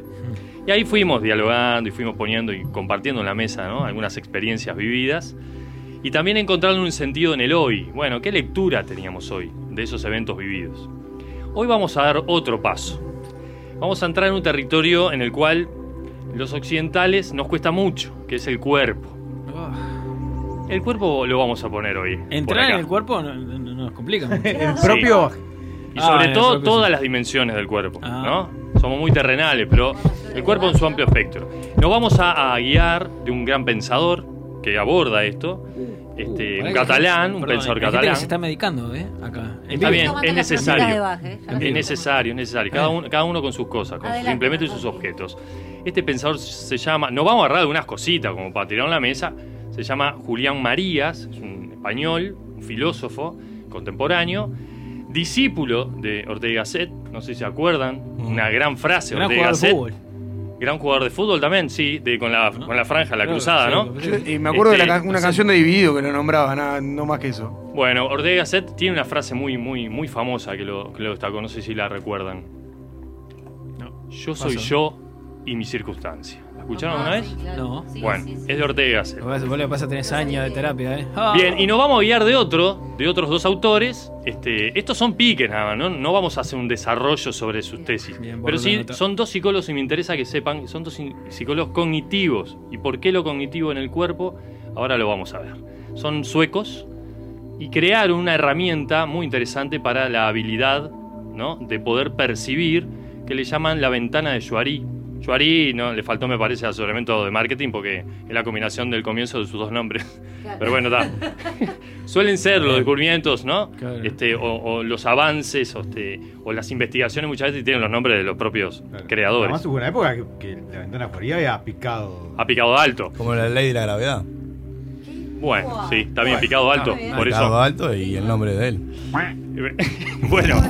Y ahí fuimos dialogando y fuimos poniendo y compartiendo en la mesa algunas experiencias vividas y también encontrando un sentido en el hoy. Bueno, ¿qué lectura teníamos hoy de esos eventos vividos? Hoy vamos a dar otro paso. Vamos a entrar en un territorio en el cual los occidentales nos cuesta mucho, que es el cuerpo. El cuerpo lo vamos a poner hoy. Entrar en el cuerpo no, no- no nos complica mucho. (laughs) El propio- Y Ah, sobre el todo propio, todas sí. las dimensiones del cuerpo, Ah. ¿no? Somos muy terrenales, pero el cuerpo en su amplio espectro. Nos vamos a, a guiar de un gran pensador que aborda esto, este, Pará un que- catalán, un perdón, pensador catalán. se está medicando, ¿eh? Acá. Está bien, es necesario. ¿eh? Es necesario, es necesario. Cada uno, cada uno con sus cosas, con sus implementos y sus objetos. Este pensador se llama, nos vamos a agarrar de unas cositas como para tirar en la mesa. Se llama Julián Marías, es un español, un filósofo contemporáneo, discípulo de Ortega Gasset, no sé si se acuerdan, una gran frase de Gran Ortega jugador de Gasset. fútbol. Gran jugador de fútbol también, sí, de, con, la, con la franja, la Claro, cruzada, sí, ¿no? Y me acuerdo de la Este, una canción de Dividido que lo nombraba, nada, no más que eso. Bueno, Ortega Gasset tiene una frase muy, muy, muy famosa que lo, que lo destacó, no sé si la recuerdan. Yo soy Paso. yo y mi circunstancia. ¿La escucharon una vez? No. Bueno, es de Ortega Gasset. Vos le pasa tenés años de terapia, ¿eh? Ah. Bien, y nos vamos a guiar de otro, de otros dos autores. Este, estos son piques nada más, ¿no? No vamos a hacer un desarrollo sobre sus tesis. Pero por sí, son dos psicólogos y me interesa que sepan que son dos in- psicólogos cognitivos. ¿Y por qué lo cognitivo en el cuerpo? Ahora lo vamos a ver. Son suecos y crearon una herramienta muy interesante para la habilidad ¿no? de poder percibir que le llaman la ventana de Juari. Juari no le faltó, me parece, asesoramiento de marketing porque es la combinación del comienzo de sus dos nombres. Pero bueno, está. (laughs) Suelen ser los descubrimientos, ¿no? Este, o, o los avances o, este, o las investigaciones muchas veces tienen los nombres de los propios creadores. Además hubo una época que, que la ventana Juaría había picado. Ha picado alto. Como la ley de la gravedad. Bueno, sí, está bien, picado alto. por eso. Picado alto y el nombre de él. (laughs) bueno,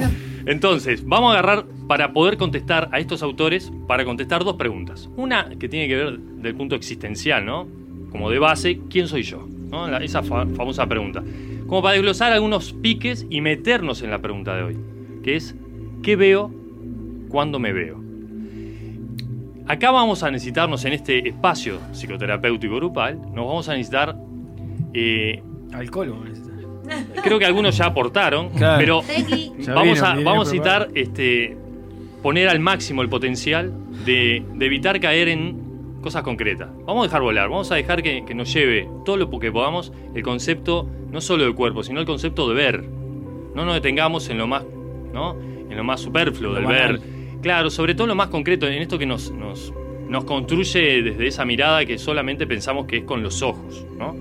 entonces, vamos a agarrar para poder contestar a estos autores, para contestar dos preguntas. Una que tiene que ver del punto existencial, ¿no? Como de base, ¿quién soy yo? ¿No? Esa fa- famosa pregunta. Como para desglosar algunos piques y meternos en la pregunta de hoy, que es, ¿qué veo cuando me veo. Acá vamos a necesitarnos en este espacio psicoterapéutico grupal, nos vamos a necesitar... eh, Alcohol. Creo que algunos ya aportaron, Claro. pero. Ya vamos vino, a, vamos a citar este, poner al máximo el potencial de, de evitar caer en cosas concretas. Vamos a dejar volar, vamos a dejar que, que nos lleve todo lo que podamos el concepto no solo del cuerpo, sino el concepto de ver. No nos detengamos en lo más, ¿no? en lo más superfluo Lo del banal. ver. Claro, sobre todo en lo más concreto, en esto que nos, nos, nos construye desde esa mirada que solamente pensamos que es con los ojos. ¿no?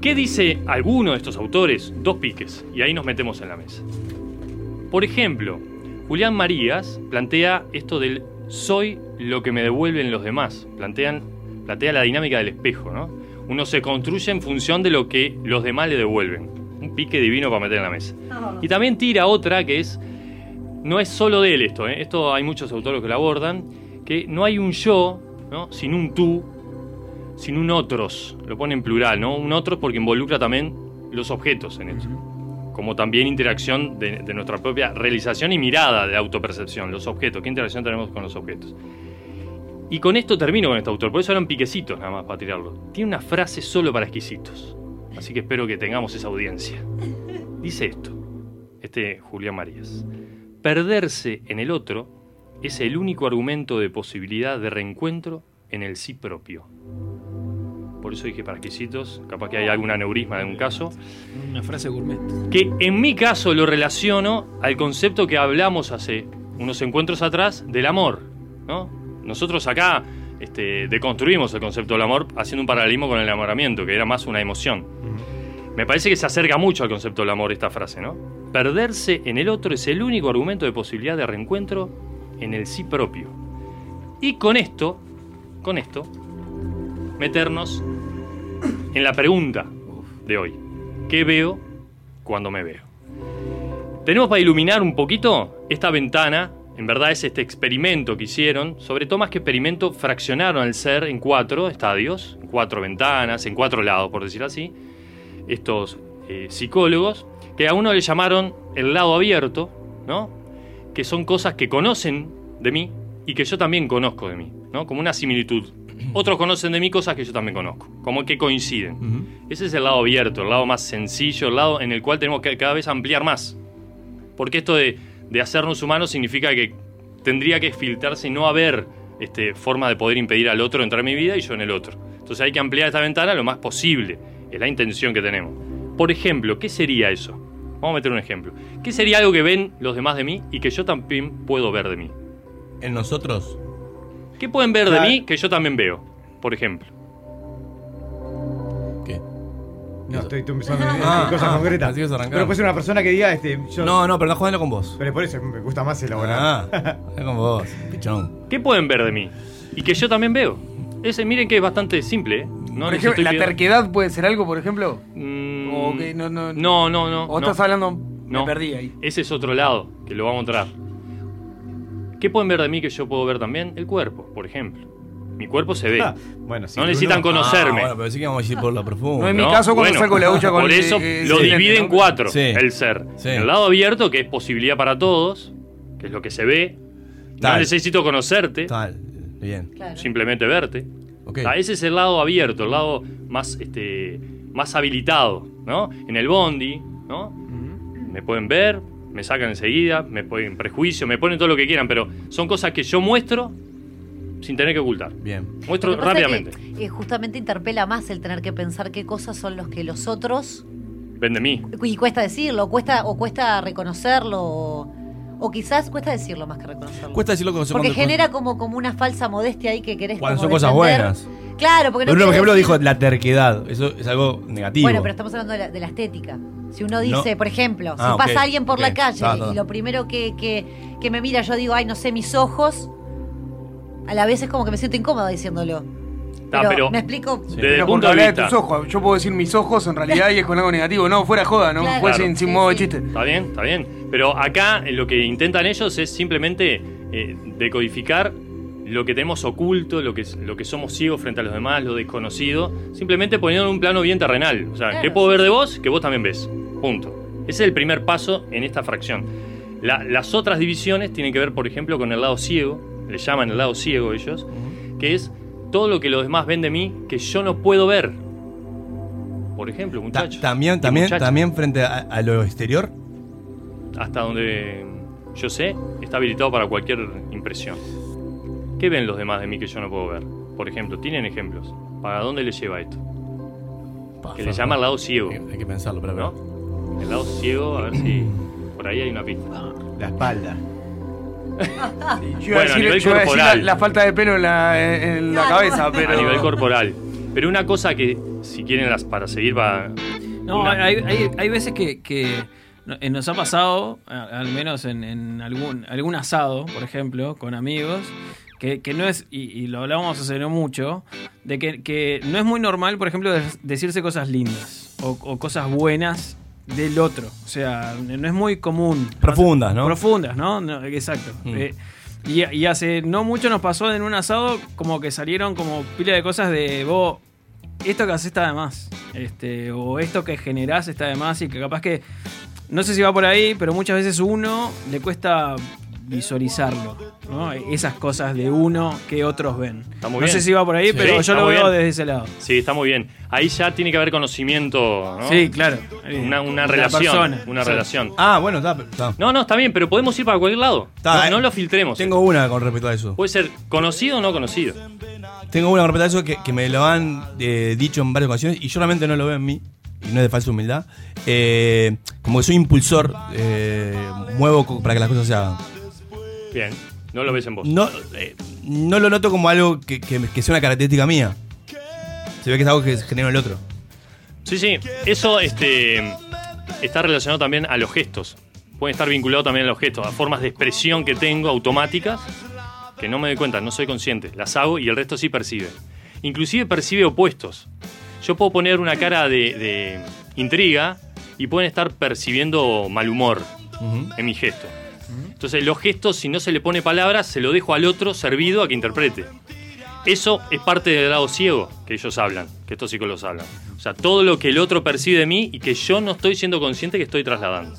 ¿Qué dice alguno de estos autores? Dos piques, y ahí nos metemos en la mesa. Por ejemplo, Julián Marías plantea esto del soy lo que me devuelven los demás. Plantean, plantea la dinámica del espejo, ¿no? Uno se construye en función de lo que los demás le devuelven. Un pique divino para meter en la mesa. Y también tira otra que es, no es solo de él esto, ¿eh? esto hay muchos autores que lo abordan, que no hay un yo, ¿no? sin un tú, sin un otros, lo pone en plural, ¿no? Un otros porque involucra también los objetos en esto. Como también interacción de, de nuestra propia realización y mirada de autopercepción, los objetos, qué interacción tenemos con los objetos. Y con esto termino con este autor, por eso eran piquecitos nada más para tirarlo. Tiene una frase solo para exquisitos, así que espero que tengamos esa audiencia. Dice esto, este Julián Marías. Perderse en el otro es el único argumento de posibilidad de reencuentro en el sí propio. Por eso dije para exquisitos, capaz que hay algún aneurisma en algún caso. Una frase gourmet. Que en mi caso lo relaciono al concepto que hablamos hace unos encuentros atrás del amor. ¿no? Nosotros acá este, deconstruimos el concepto del amor haciendo un paralelismo con el enamoramiento, que era más una emoción. Me parece que se acerca mucho al concepto del amor esta frase, ¿no? Perderse en el otro es el único argumento de posibilidad de reencuentro en el sí propio. Y con esto, con esto, meternos en la pregunta de hoy. ¿Qué veo cuando me veo? Tenemos para iluminar un poquito esta ventana. En verdad es este experimento que hicieron. Sobre todo más que experimento, fraccionaron el ser en cuatro estadios, cuatro ventanas, en cuatro lados, por decir así. Estos eh, psicólogos, que a uno le llamaron el lado abierto, ¿no? Que son cosas que conocen de mí y que yo también conozco de mí, ¿no? Como una similitud. (clears throat) Otros conocen de mí cosas que yo también conozco, como que coinciden. Ese es el lado abierto, el lado más sencillo, el lado en el cual tenemos que cada vez ampliar más. Porque esto de, de hacernos humanos significa que tendría que filtrarse y no haber este, forma de poder impedir al otro entrar en mi vida y yo en el otro. Entonces hay que ampliar esta ventana lo más posible. Es la intención que tenemos. Por ejemplo, ¿qué sería eso? Vamos a meter un ejemplo. ¿Qué sería algo que ven los demás de mí y que yo también puedo ver de mí? En nosotros. ¿Qué pueden ver Claro. de mí que yo también veo? Por ejemplo. No, estoy, estoy pensando (laughs) en, Ah, cosas ah, concretas. Pero puede ser una persona que diga, este, yo- No, no, pero no jugando con vos. Pero por eso me gusta más elaborar. Ah, (laughs) es con vos, pichón. ¿Qué pueden ver de mí? Y que yo también veo. Ese, miren que es bastante simple, ¿eh? No por ejemplo, ¿la terquedad puede ser algo, por ejemplo? Mm, O que no, no, No, no, no. O no. estás hablando. No. Me perdí ahí. Ese es otro lado, que lo vamos a mostrar. ¿Qué pueden ver de mí que yo puedo ver también? El cuerpo, por ejemplo. Mi cuerpo se ve. Ah, (laughs) bueno, sí, no necesitan conocerme. Ah, bueno, pero sí que vamos a ir por la profunda. No, en mi caso, cuando saco la hucha (laughs) con Por eso eh, lo sí, divide en ¿no? cuatro, Sí. el ser. Sí. El lado abierto, que es posibilidad para todos, que es lo que se ve. No Tal. necesito conocerte, Tal, bien. simplemente verte. Ok. Ah, ese es el lado abierto, el lado más, este, más habilitado, ¿no? En el bondi, ¿no? Me pueden ver, me sacan enseguida, me ponen prejuicio, me ponen todo lo que quieran, pero son cosas que yo muestro sin tener que ocultar. Bien. Muestro rápidamente. que, eh, justamente interpela más el tener que pensar qué cosas son los que los otros Ven de mí. y cuesta decirlo, cuesta o cuesta reconocerlo o, o quizás cuesta decirlo más que reconocerlo. Cuesta decirlo cuando porque genera como, como una falsa modestia ahí que querés Cuando son cosas buenas. Claro, porque no Bruno, por ejemplo, decir- dijo la terquedad. Eso es algo negativo. Bueno, pero estamos hablando de la, de la estética. Si uno dice, No. por ejemplo, Ah, si pasa ok, alguien por la calle ta. y lo primero que, que, que me mira, yo digo, ay, no sé, mis ojos, a la vez es como que me siento incómoda diciéndolo. Pero, pero ¿me explico? desde el Pero punto porque de hablás de vista. tus ojos. Yo puedo decir mis ojos en realidad y es con algo negativo. No, fuera joda, ¿no? Claro. Fue Claro. sin, sin modo de chiste. Está bien, está bien. Pero acá eh, lo que intentan ellos es simplemente eh, decodificar lo que tenemos oculto, lo que, lo que somos ciegos frente a los demás, lo desconocido, simplemente poniendo en un plano bien terrenal. O sea, Claro, ¿qué puedo ver de vos? Que vos también ves. Punto. Ese es el primer paso en esta fracción. La- las otras divisiones tienen que ver, por ejemplo, con el lado ciego, le llaman el lado ciego ellos, que es todo lo que los demás ven de mí que yo no puedo ver. Por ejemplo, Ta- muchachos. también, también, también frente a, a lo exterior. Hasta donde yo sé, está habilitado para cualquier impresión. ¿Qué ven los demás de mí que yo no puedo ver? Por ejemplo, ¿tienen ejemplos? ¿Para dónde les lleva esto? Que le llama el lado ciego. Hay que pensarlo, pero ¿No? El lado ciego, a ver si por ahí hay una pista. La espalda. (laughs) Yo iba a Bueno, a decir, nivel yo a decir la, corporal. la falta de pelo en la, en- en la cabeza, pero. A nivel corporal. Pero una cosa que, si quieren las para seguir, va. No, una- hay, hay, hay veces que, que eh, nos ha pasado, a- al menos en, en algún, algún asado, por ejemplo, con amigos, que, que no es, y, y lo hablábamos hace no mucho, de que, que no es muy normal, por ejemplo, decirse cosas lindas o, o cosas buenas del otro. O sea, no es muy común. Profundas, ¿no? Profundas, ¿no? No, exacto. Mm. Eh, y, y hace no mucho nos pasó en un asado como que salieron como pila de cosas de vos, esto que haces está de más. Este, o esto que generás está de más y que capaz que. No sé si va por ahí, pero muchas veces uno le cuesta visualizarlo. ¿no? Esas cosas de uno que otros ven. Está muy no bien. sé si va por ahí, Sí, pero yo lo veo bien. desde ese lado. Sí, está muy bien. Ahí ya tiene que haber conocimiento, ¿no? Sí, claro. Una, una La relación. persona. Una Sí. relación. Ah, bueno, está. está. No, no, está bien, pero podemos ir para cualquier lado. Está, no, eh. no lo filtremos. Tengo una con respecto a eso. Puede ser conocido o no conocido. Tengo una con respecto a eso que, que me lo han eh, dicho en varias ocasiones y yo realmente no lo veo en mí, y no es de falsa humildad. Eh, como que soy impulsor, eh, muevo para que las cosas se hagan. Bien. No lo ves en vos. No, eh, no lo noto como algo que, que- que sea una característica mía. Se ve que es algo que genera el otro. Sí, sí. Eso este, está relacionado también a los gestos. Pueden estar vinculados también a los gestos, a formas de expresión que tengo automáticas que no me doy cuenta, no soy consciente. Las hago y el resto sí percibe. Inclusive percibe opuestos. Yo puedo poner una cara de, de intriga y pueden estar percibiendo mal humor en mi gesto. Entonces los gestos, si no se le pone palabras, se lo dejo al otro servido a que interprete. Eso es parte del lado ciego que ellos hablan, que estos psicólogos hablan. O sea, todo lo que el otro percibe de mí y que yo no estoy siendo consciente que estoy trasladando.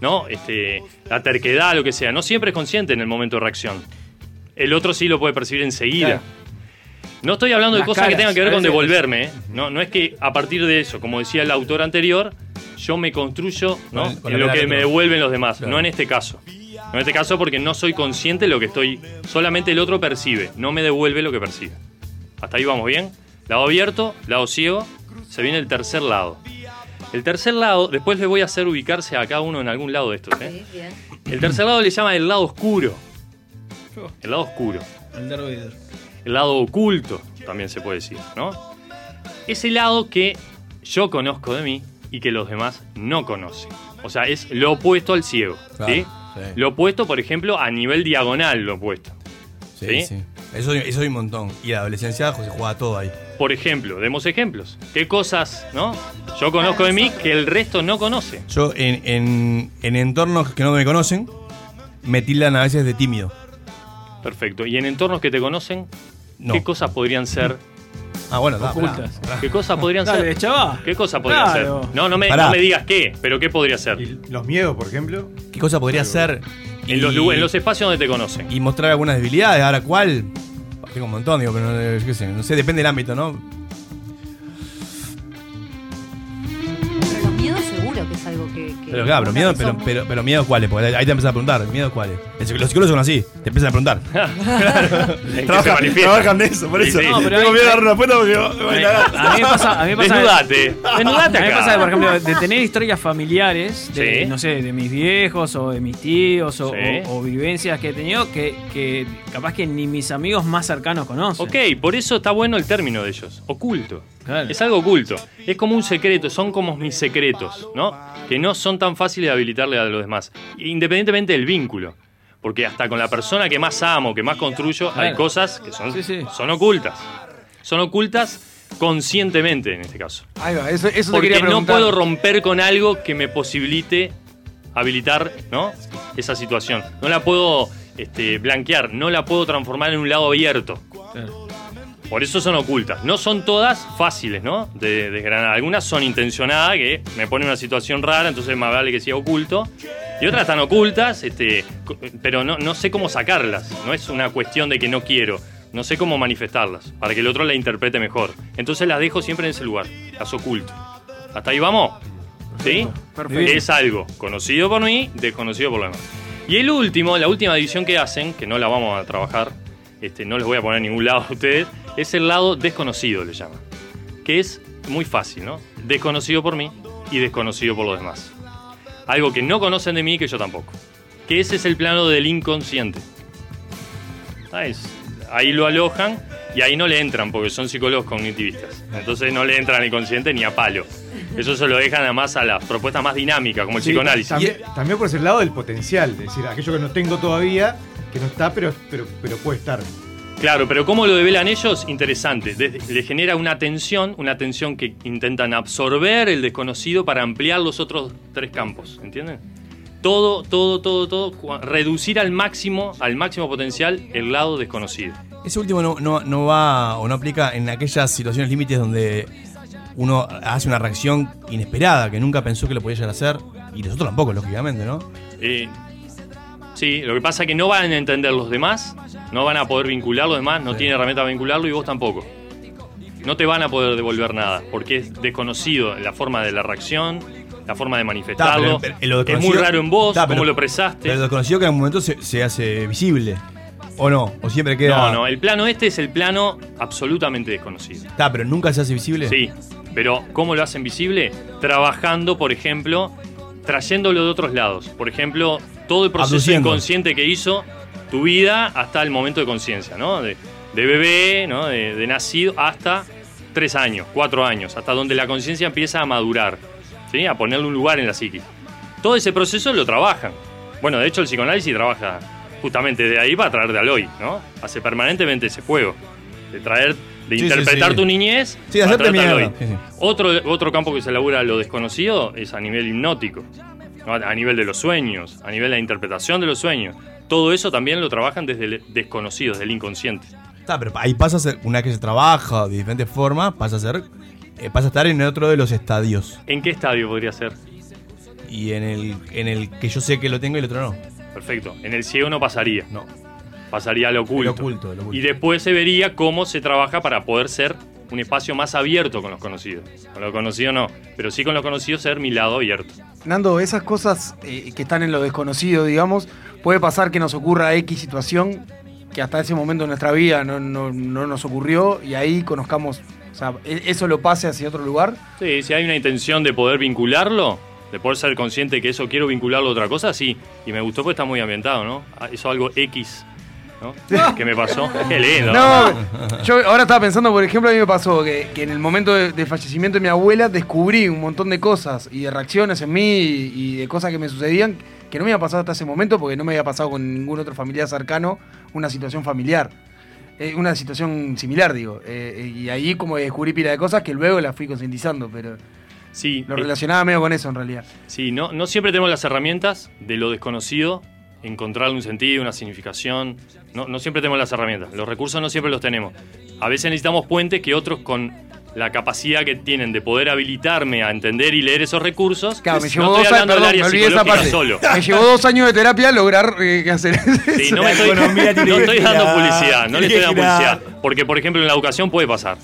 ¿No? Este, la terquedad, lo que sea. No siempre es consciente en el momento de reacción. El otro sí lo puede percibir enseguida. Claro. No estoy hablando de cosas que tengan que ver con devolverme. ¿eh? No, no es que a partir de eso, como decía el autor anterior, yo me construyo ¿no? Con el- con en lo que me devuelven los demás. Claro. No en este caso. No en este caso porque no soy consciente de lo que estoy. Solamente el otro percibe, no me devuelve lo que percibe. Hasta ahí vamos bien. Lado abierto, lado ciego. Se viene el tercer lado. El tercer lado, después le voy a hacer ubicarse a cada uno en algún lado de estos. ¿eh? bien. El tercer lado le llama el lado oscuro. El lado oscuro. El lado oculto, también se puede decir, ¿no? Ese lado que yo conozco de mí y que los demás no conocen. O sea, es lo opuesto al ciego. Claro, ¿sí? Sí. Lo opuesto, por ejemplo, a nivel diagonal, lo opuesto. Sí, ¿Sí? sí. Eso, eso hay un montón. Y la adolescencia se juega todo ahí. Por ejemplo, demos ejemplos. ¿Qué cosas, no? Yo conozco de mí que el resto no conoce. Yo en, en, en entornos que no me conocen, me tildan a veces de tímido. Perfecto. ¿Y en entornos que te conocen, No. qué cosas podrían ser Ah, bueno, da, Ocultas. pará, pará. ¿Qué cosas podrían Dale, ser? chaval. ¿Qué cosas podrían Claro. ser? No, no me, no me digas qué, pero ¿qué podría ser? Los miedos, por ejemplo. ¿Qué cosa podría ser? En los, Y- en los espacios donde te conocen. y mostrar algunas debilidades. Ahora, ¿cuál? Tengo un montón, digo, pero no, yo qué sé, no sé, depende del ámbito, ¿no? Pero claro, pero miedo, pero, pero, pero miedo cuáles, porque ahí te empiezas a preguntar, ¿miedo cuáles? Los psicólogos son así, te empiezan a preguntar. (laughs) ¿En qué se Trabajan, de eso, por eso. sí. No, pero Tengo hay- miedo de dar una puerta porque me voy a mí me pasa. A mí me pasa Desnudate. Desnudate A mí me acá. pasa, por ejemplo, de tener historias familiares, de, Sí. no sé, de mis viejos o de mis tíos o, Sí. o- o vivencias que he tenido que, que capaz que ni mis amigos más cercanos conocen. Ok, por eso está bueno el término de ellos. Oculto. Claro. Es algo oculto. Es como un secreto, son como mis secretos, ¿no? Que no son tan fáciles de habilitarle a los demás. Independientemente del vínculo. Porque hasta con la persona que más amo, que más construyo, hay cosas que son, Sí, sí. son ocultas. Son ocultas conscientemente en este caso. Ahí va, eso, eso te Porque quería no puedo romper con algo que me posibilite habilitar ¿no? esa situación. No la puedo este, blanquear, no la puedo transformar en un lado abierto. Claro. Por eso son ocultas. No son todas fáciles, ¿no? De desgranar. Algunas son intencionadas, que me pone en una situación rara, entonces más vale que sea oculto. Y otras están ocultas, este, pero no, no sé cómo sacarlas. No es una cuestión de que no quiero. No sé cómo manifestarlas, para que el otro la interprete mejor. Entonces las dejo siempre en ese lugar, las oculto. ¿Hasta ahí vamos? ¿Sí? Perfecto. Es algo conocido por mí, desconocido por los demás. Y el último, la última división que hacen, que no la vamos a trabajar, este, no les voy a poner ningún lado a ustedes, es el lado desconocido, le llaman. Que es muy fácil, ¿no? Desconocido por mí y desconocido por los demás. Algo que no conocen de mí que yo tampoco. Que ese es el plano del inconsciente. Ah, Ahí lo alojan y ahí no le entran porque son psicólogos cognitivistas. Entonces no le entran al inconsciente ni a palo. Eso se lo dejan además a las propuestas más dinámicas, como el Sí, psicoanálisis. También, también por ese lado del potencial, es decir, aquello que no tengo todavía, que no está, pero, pero, pero puede estar. Claro, pero cómo lo develan ellos, interesante. Desde- le genera una tensión, una tensión que intentan absorber el desconocido para ampliar los otros tres campos, ¿entienden? Todo, todo, todo, todo, reducir al máximo, al máximo potencial el lado desconocido. Ese último no, no, no va o no aplica en aquellas situaciones límites donde uno hace una reacción inesperada que nunca pensó que lo podía llegar a hacer. Y nosotros tampoco, lógicamente, ¿no? Eh, sí, lo que pasa es que no van a entender los demás, no van a poder vincular los demás, no tienen herramienta para vincularlo y vos tampoco. No te van a poder devolver nada, porque es desconocido la forma de la reacción, la forma de manifestarlo. Ta, pero- pero lo es muy raro en vos, Ta, cómo lo expresaste. Pero desconocido que en un momento se, se hace visible. ¿O no? ¿O siempre queda.? No, no, el plano este es el plano absolutamente desconocido. Está, pero nunca se hace visible. Sí, pero ¿cómo lo hacen visible? Trabajando, por ejemplo, trayéndolo de otros lados. Por ejemplo, todo el proceso Abduciendo. inconsciente que hizo tu vida hasta el momento de conciencia, ¿no? De, de bebé, ¿no? De, de nacido hasta tres años, cuatro años, hasta donde la conciencia empieza a madurar, ¿sí? A ponerle un lugar en la psiquis. Todo ese proceso lo trabajan. Bueno, de hecho el psicoanálisis trabaja justamente de ahí para traerte al hoy, ¿no? Hace permanentemente ese juego. De traer, de Sí, interpretar sí. tu niñez. Sí, para hacerte sí. Otro, otro campo que se elabora lo desconocido es a nivel hipnótico, ¿no? a nivel de los sueños, a nivel de la interpretación de los sueños. Todo eso también lo trabajan desde el desconocido, desde el inconsciente. Está, pero ahí pasa a ser, una vez que se trabaja de diferentes formas, pasa a ser. eh, pasa a estar en otro de los estadios. ¿En qué estadio podría ser? Y en el, en el que yo sé que lo tengo y el otro no. Perfecto. En el ciego no pasaría. No. Pasaría al oculto. El oculto, el oculto. Y después se vería cómo se trabaja para poder ser un espacio más abierto con los conocidos. Con lo conocido no, pero sí con lo conocido ser mi lado abierto. Nando, esas cosas eh, que están en lo desconocido, digamos, puede pasar que nos ocurra X situación que hasta ese momento en nuestra vida no, no- no nos ocurrió y ahí conozcamos, o sea, e- eso lo pase hacia otro lugar. Sí, si hay una intención de poder vincularlo, de poder ser consciente que eso quiero vincularlo a otra cosa, sí. Y me gustó porque está muy ambientado, ¿no? Ah, Eso algo X, ¿no? (laughs) ¿Qué me pasó? (laughs) Qué lindo. No, yo ahora estaba pensando, por ejemplo, a mí me pasó que, que en el momento de- del fallecimiento de mi abuela descubrí un montón de cosas y de reacciones en mí y, y de cosas que me sucedían que no me había pasado hasta ese momento porque no me había pasado con ningún otro familiar cercano una situación familiar. Eh, una situación similar, digo. Eh, y ahí como descubrí pila de cosas que luego las fui concientizando, pero Sí, lo eh, relacionaba medio con eso en realidad. Sí, no, no siempre tenemos las herramientas de lo desconocido, encontrarle un sentido, una significación. No, no siempre tenemos las herramientas. Los recursos no siempre los tenemos. A veces necesitamos puentes que otros con la capacidad que tienen de poder habilitarme a entender y leer esos recursos. Claro, me no llevó estoy dos hablando años, del perdón, área me olvidé esa psicológica parte. solo. (laughs) Me llevó dos años de terapia lograr eh, hacer Sí, no, me estoy, no estoy dando publicidad, no le estoy dando publicidad. Porque, por ejemplo, en la educación puede pasar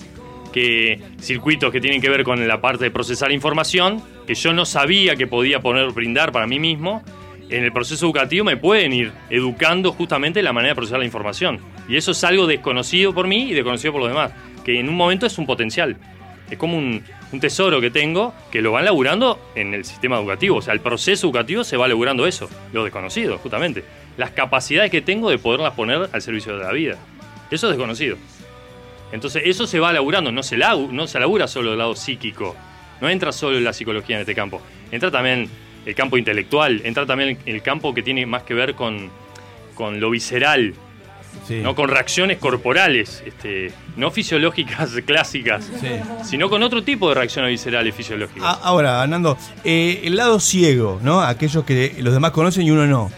que circuitos que tienen que ver con la parte de procesar información, que yo no sabía que podía poner, brindar para mí mismo, en el proceso educativo me pueden ir educando justamente la manera de procesar la información. Y eso es algo desconocido por mí y desconocido por los demás, que en un momento es un potencial. Es como un, tesoro que tengo que lo van laburando en el sistema educativo. O sea, el proceso educativo se va laburando eso, lo desconocido, justamente. Las capacidades que tengo de poderlas poner al servicio de la vida. Eso es desconocido. Entonces, eso se va laburando, no se, lagu- no se labura solo del lado psíquico. No entra solo la psicología en este campo. Entra también el campo intelectual, entra también el campo que tiene más que ver con, con lo visceral, no con reacciones corporales, este, no fisiológicas (laughs) clásicas, sino con otro tipo de reacciones viscerales fisiológicas. A- Ahora, Nando, eh, el lado ciego, ¿no? Aquellos que los demás conocen y uno no.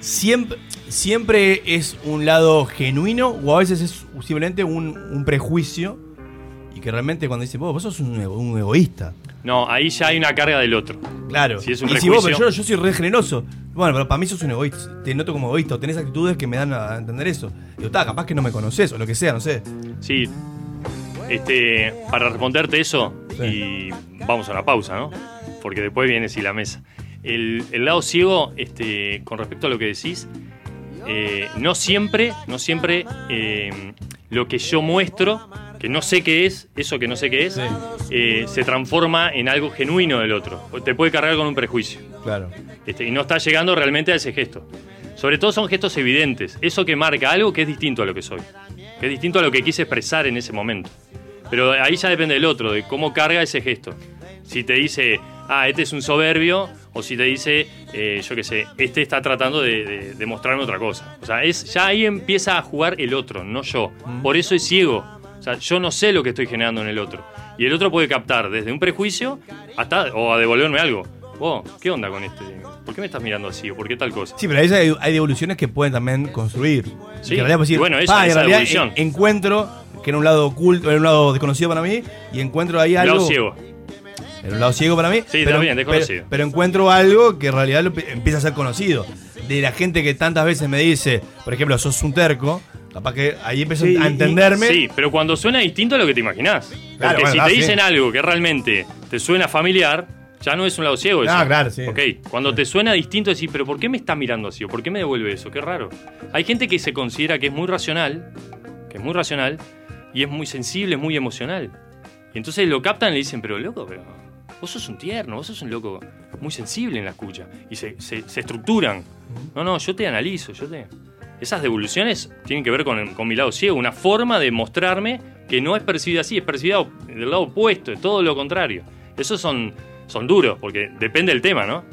siempre, siempre es un lado genuino o a veces es simplemente un, un prejuicio y que realmente cuando dice, vos, vos sos un, ego- un egoísta. No, ahí ya hay una carga del otro. Claro. Si es un y si vos, pero yo, yo soy re generoso. Bueno, pero para mí sos un egoísta. Te noto como egoísta o tenés actitudes que me dan a entender eso. Digo, está, capaz que no me conoces o lo que sea, no sé. Sí. Este, para responderte eso, y vamos a una pausa, ¿no? Porque después viene si la mesa. El, el lado ciego, este, con respecto a lo que decís, eh, no siempre, no siempre eh, lo que yo muestro, que no sé qué es, eso que no sé qué es, eh, se transforma en algo genuino del otro. Te puede cargar con un prejuicio. Claro. Este, y no está llegando realmente a ese gesto. Sobre todo son gestos evidentes. Eso que marca algo que es distinto a lo que soy. Que es distinto a lo que quise expresar en ese momento. Pero ahí ya depende del otro, de cómo carga ese gesto. Si te dice, ah, este es un soberbio, o si te dice, eh, yo qué sé, este está tratando de, de- de mostrarme otra cosa. O sea, es, ya ahí empieza a jugar el otro, no yo. Por eso es ciego. O sea, yo no sé lo que estoy generando en el otro. Y el otro puede captar desde un prejuicio hasta, o a devolverme algo. Oh, ¿qué onda con este? ¿Por qué me estás mirando así? ¿O por qué tal cosa? Sí, pero ahí hay, hay devoluciones que pueden también construir. Sí, realidad puedes decir, bueno, esa- "Pa, en esa realidad devolución". en- encuentro que era un lado oculto, era un lado desconocido para mí, y encuentro ahí algo. Lado ciego. Era un lado ciego para mí. Sí, pero, también, desconocido. Pero, pero encuentro algo que en realidad lo empieza a ser conocido. De la gente que tantas veces me dice, por ejemplo, sos un terco, capaz que ahí empiezo Sí, a entenderme. Sí, pero cuando suena distinto a lo que te imaginás. Porque Claro, bueno, si ah, te sí. dicen algo que realmente te suena familiar, ya no es un lado ciego. eso. Ah, claro, sí. Ok, cuando te suena distinto, decís, pero ¿por qué me está mirando así? ¿O por qué me devuelve eso? Qué raro. Hay gente que se considera que es muy racional, que es muy racional, y es muy sensible, muy emocional. Y entonces lo captan y le dicen, pero loco, pero vos sos un tierno, vos sos un loco muy sensible en la escucha. Y se, se- se estructuran. No, no, yo te analizo, yo te... Esas devoluciones tienen que ver con, con mi lado ciego, una forma de mostrarme que no es percibida así, es percibida del lado opuesto, es todo lo contrario. Esos son, son duros, porque depende del tema, ¿no?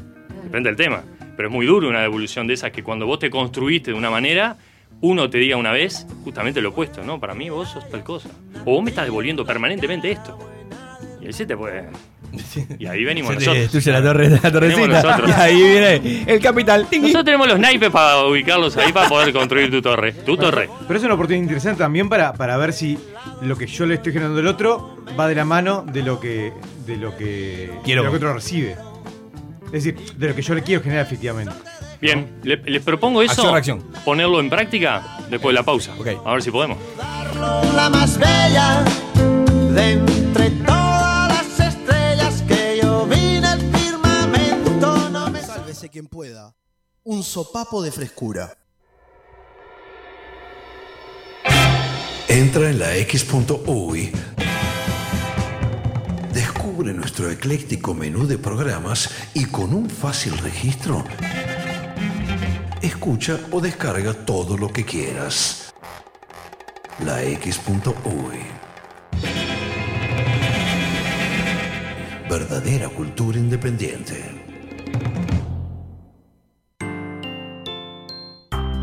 Depende del tema. Pero es muy duro una devolución de esas que cuando vos te construiste de una manera, uno te diga una vez justamente lo opuesto, ¿no? Para mí vos sos tal cosa. O vos me estás devolviendo permanentemente esto. Y ahí se te puede... Y ahí venimos nosotros. destruye la, torre, la torrecita. Y ahí viene el capital. Nosotros tenemos los naipes para ubicarlos ahí para poder construir tu torre. Tu torre. Pero es una oportunidad interesante también para, para ver si lo que yo le estoy generando al otro va de la mano de lo que de lo que, Quiero. de lo que otro recibe. Es decir, de lo que yo le quiero generar efectivamente. Bien, le- les propongo eso. Acción, reacción. Ponerlo en práctica después de la pausa. A ver si podemos. la más bella de entre quien pueda. Un sopapo de frescura. Entra en la X.UI. Descubre nuestro ecléctico menú de programas y con un fácil registro, escucha o descarga todo lo que quieras. La X.UI. Verdadera cultura independiente.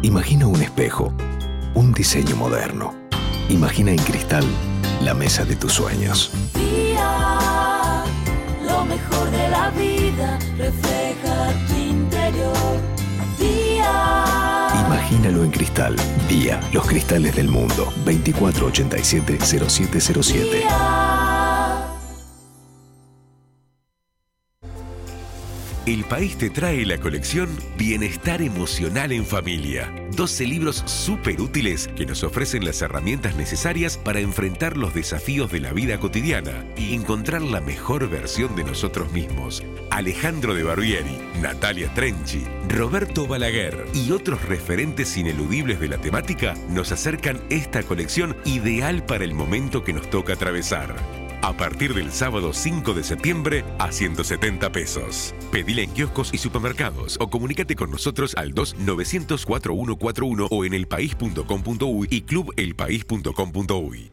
Imagina un espejo, un diseño moderno. Imagina en cristal la mesa de tus sueños. Día, lo mejor de la vida refleja tu interior. Día, Imagínalo en cristal. Día, los cristales del mundo. 2487-0707. El País te trae la colección Bienestar Emocional en Familia. 12 libros súper útiles que nos ofrecen las herramientas necesarias para enfrentar los desafíos de la vida cotidiana y encontrar la mejor versión de nosotros mismos. Alejandro de Barbieri, Natalia Trenchi, Roberto Balaguer y otros referentes ineludibles de la temática nos acercan esta colección ideal para el momento que nos toca atravesar. A partir del sábado 5 de septiembre a 170 pesos. Pedila en kioscos y supermercados o comunícate con nosotros al 2-900-4141 o en elpaís.com.uy y clubelpaís.com.uy.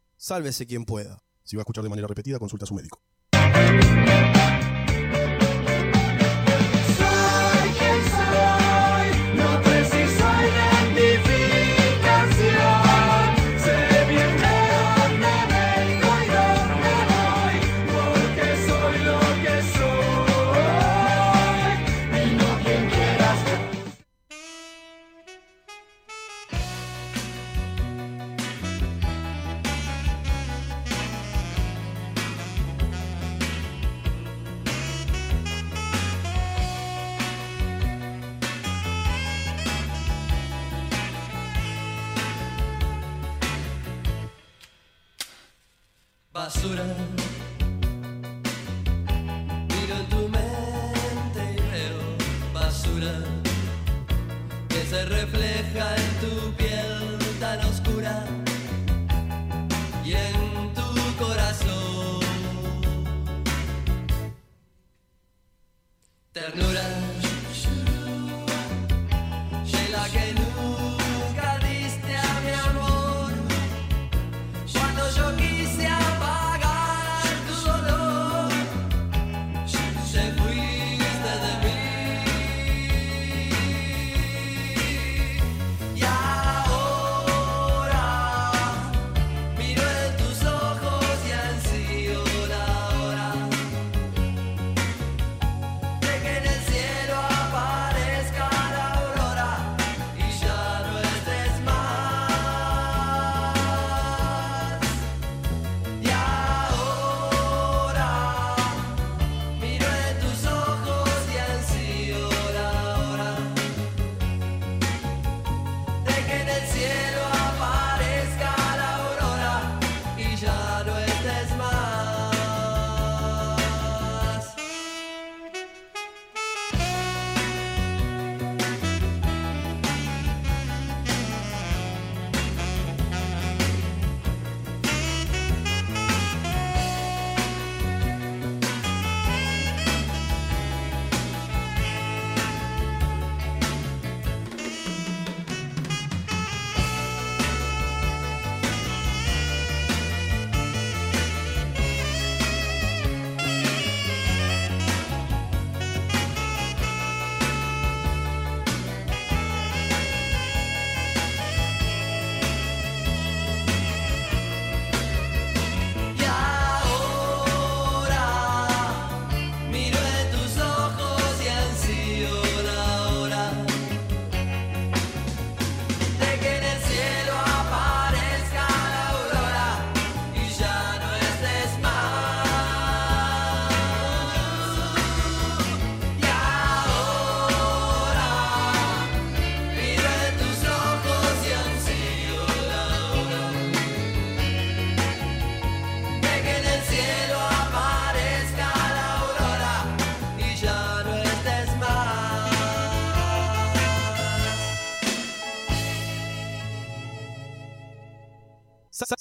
Sálvese quien pueda. Si va a escuchar de manera repetida, consulta a su médico. Basura.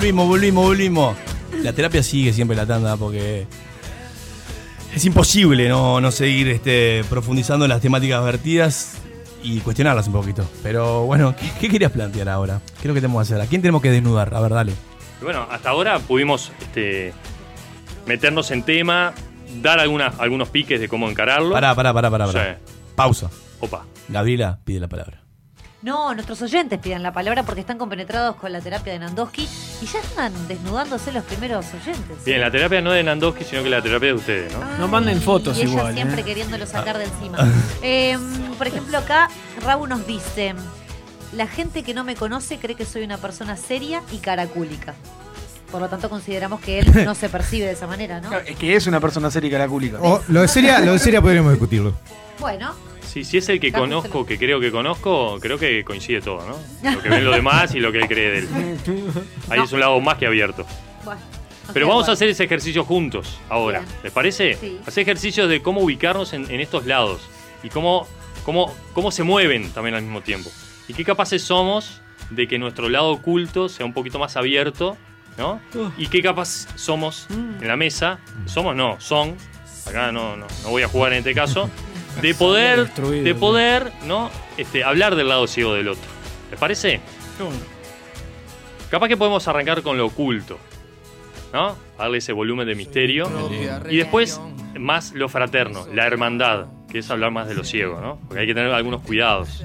Volvimos. Volvimos, volvimos. La terapia sigue siempre la tanda porque es imposible no, no seguir este, profundizando en las temáticas vertidas y cuestionarlas un poquito. Pero bueno, ¿qué, qué querías plantear ahora? ¿Qué es lo que tenemos que hacer? ¿A quién tenemos que desnudar? A ver, dale. Bueno, hasta ahora pudimos este, meternos en tema, dar algunas, algunos piques de cómo encararlo. Pará, pará, pará, pará. pará. Sí. Pausa. Opa. Gabriela pide la palabra. No, nuestros oyentes piden la palabra porque están compenetrados con la terapia de Nandowski y ya están desnudándose los primeros oyentes. Bien, la terapia no de Nandowski, sino que la terapia de ustedes, ¿no? No manden fotos y ella igual. siempre ¿eh? queriéndolo sacar de encima. (laughs) Eh, por ejemplo, acá Rabu nos dice: La gente que no me conoce cree que soy una persona seria y caracúlica. Por lo tanto, consideramos que él (laughs) no se percibe de esa manera, ¿no? Es que es una persona seria y caracúlica. O lo de seria, lo de seria podríamos discutirlo. Bueno, Sí, si es el que conozco, que creo que conozco, creo que coincide todo, (laughs) ¿no? Lo que ven los demás y lo que él cree de él. Ahí es un lado más que abierto. bueno. no Pero vamos a hacer ese ejercicio juntos ahora. ¿Les parece? Sí. Hacer ejercicios de cómo ubicarnos en, en estos lados y cómo, cómo, cómo se mueven también al mismo tiempo. Y qué capaces somos de que nuestro lado oculto sea un poquito más abierto, ¿no? Y qué capaz somos en la mesa, somos no, son, acá no, no, no voy a jugar en este caso, (laughs) de poder, de ¿no? poder, ¿no? Este, hablar del lado ciego del otro. ¿Les parece? Capaz que podemos arrancar con lo oculto, ¿no? Darle ese volumen de misterio. Y después, más lo fraterno, la hermandad, que es hablar más de lo ciego, ¿no? Porque hay que tener algunos cuidados.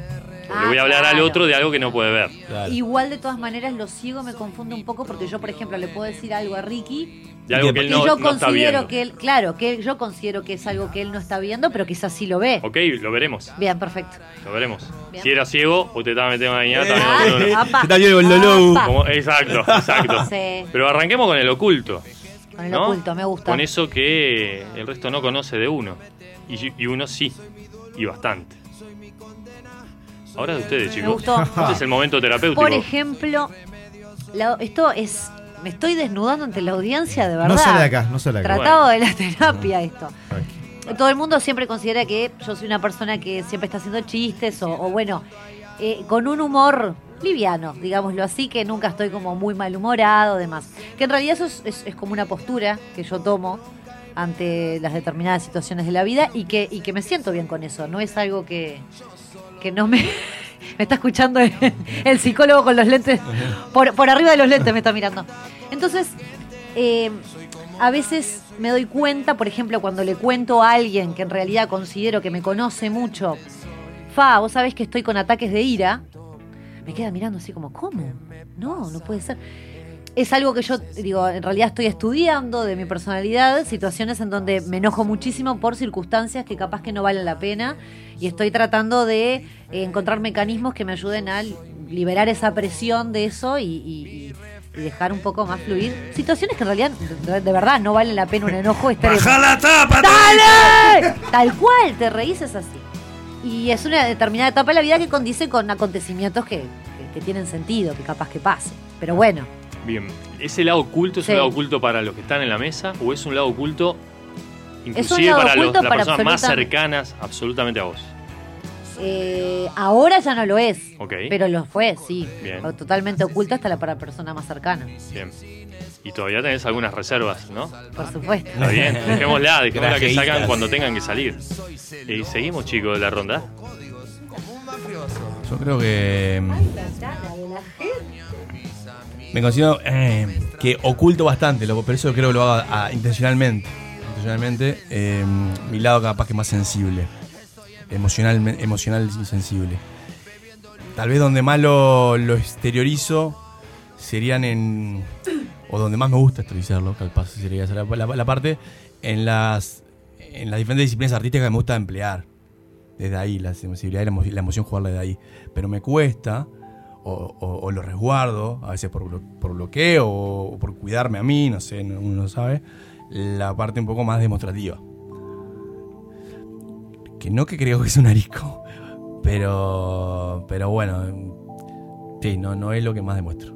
Le voy a hablar al otro de algo que no puede ver. Igual de todas maneras lo ciego me confunde un poco porque yo, por ejemplo, le puedo decir algo a Ricky De algo que él y no, yo no está considero viendo. que él, claro, que yo considero que es algo que él no está viendo, pero quizás sí lo ve. Ok, lo veremos. Bien, perfecto. Lo veremos. Bien. Si era ciego, usted estaba metiendo mañana. Ah, también lo- apa. está el Lolo. Apa. Como- Exacto, exacto. Sí, Pero arranquemos con el oculto. con el ¿no? oculto, me gusta. Con eso que el resto no conoce de uno. Y, y uno sí. Y bastante. Ahora de ustedes, chicos. gustó. Este es el momento terapéutico. Por ejemplo, la- esto es. Me estoy desnudando ante la audiencia, de verdad. No sale de acá, no sale de acá. Tratado de la terapia esto. Todo el mundo siempre considera que yo soy una persona que siempre está haciendo chistes o, o bueno, eh, con un humor liviano, digámoslo así, que nunca estoy como muy malhumorado, demás. Que en realidad eso es, es- es como una postura que yo tomo ante las determinadas situaciones de la vida y que, y que me siento bien con eso. No es algo que, que no me... Me está escuchando el, psicólogo con los lentes. Por, por arriba de los lentes me está mirando. Entonces, eh, a veces me doy cuenta, por ejemplo, cuando le cuento a alguien que en realidad considero que me conoce mucho, Fa, vos sabés que estoy con ataques de ira, me queda mirando así como, ¿cómo? No, no puede ser. Es algo que yo, digo, en realidad estoy estudiando de mi personalidad, situaciones en donde me enojo muchísimo por circunstancias que capaz que no valen la pena y estoy tratando de eh, encontrar mecanismos que me ayuden a liberar esa presión de eso y, y- y dejar un poco más fluir. Situaciones que en realidad, de, de verdad, no valen la pena un enojo extremo. ¡Baja la tapa! ¡Dale! Tal cual, te reís es así. Y es una determinada etapa de la vida que condice con acontecimientos que, que- que tienen sentido, que capaz que pase. Pero bueno, Bien. ¿Ese lado oculto es Sí. un lado oculto para los que están en la mesa o es un lado oculto inclusive lado para los- las para personas más cercanas absolutamente a vos? eh, ahora ya no lo es. Ok. Pero lo fue, sí. Bien. Totalmente oculto hasta la para persona más cercana. Bien. Y todavía tenés algunas reservas, ¿no? Por supuesto. Está bien, dejémosla, (laughs) dejémosla que salgan cuando tengan que salir. Y seguimos, chicos, de la ronda. Yo creo que. mm, Me considero eh, que oculto bastante, pero eso creo que lo hago intencionalmente. Intencionalmente, eh, mi lado capaz que más sensible. Emocional, emocional y sensible. Tal vez donde más lo, exteriorizo serían en. O donde más me gusta exteriorizarlo, capaz sería la, parte. En las, en las diferentes disciplinas artísticas que me gusta emplear. Desde ahí, la sensibilidad y la, emo- la emoción jugarla de ahí. Pero me cuesta, o, o- o lo resguardo, a veces por, por bloqueo o, o por cuidarme a mí, no sé, no- uno no sabe, la parte un poco más demostrativa. Que no que creo que es un arisco, pero, pero bueno, sí, no, no es lo que más demuestro.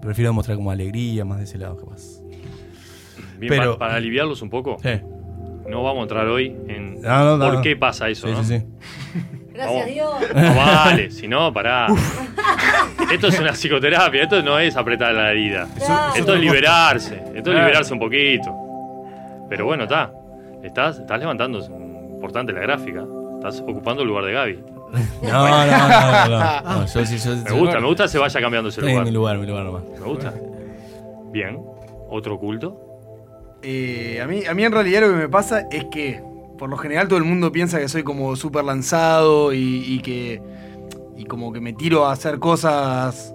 Prefiero demostrar como alegría, más de ese lado capaz. Bien, Pero- pa- para, aliviarlos un poco, Sí. no vamos a entrar hoy en No, no, no, por no. qué pasa eso, sí, sí. (laughs) Gracias a Dios. No vale, si no, pará. (laughs) Esto es una psicoterapia, esto no es apretar la herida. Claro. Esto es liberarse, esto es liberarse un poquito. Pero bueno, está. Estás, estás levantando, es importante la gráfica. Estás ocupando el lugar de Gaby. (laughs) No, no, no, no, no. No, yo sí, yo- Me gusta, me gusta que se vaya cambiando ese lugar. mi lugar, mi lugar nomás. Me gusta. Bien. ¿Otro culto? Eh, a, mí, a mí en realidad lo que me pasa es que por lo general todo el mundo piensa que soy como súper lanzado y, que y como que me tiro a hacer cosas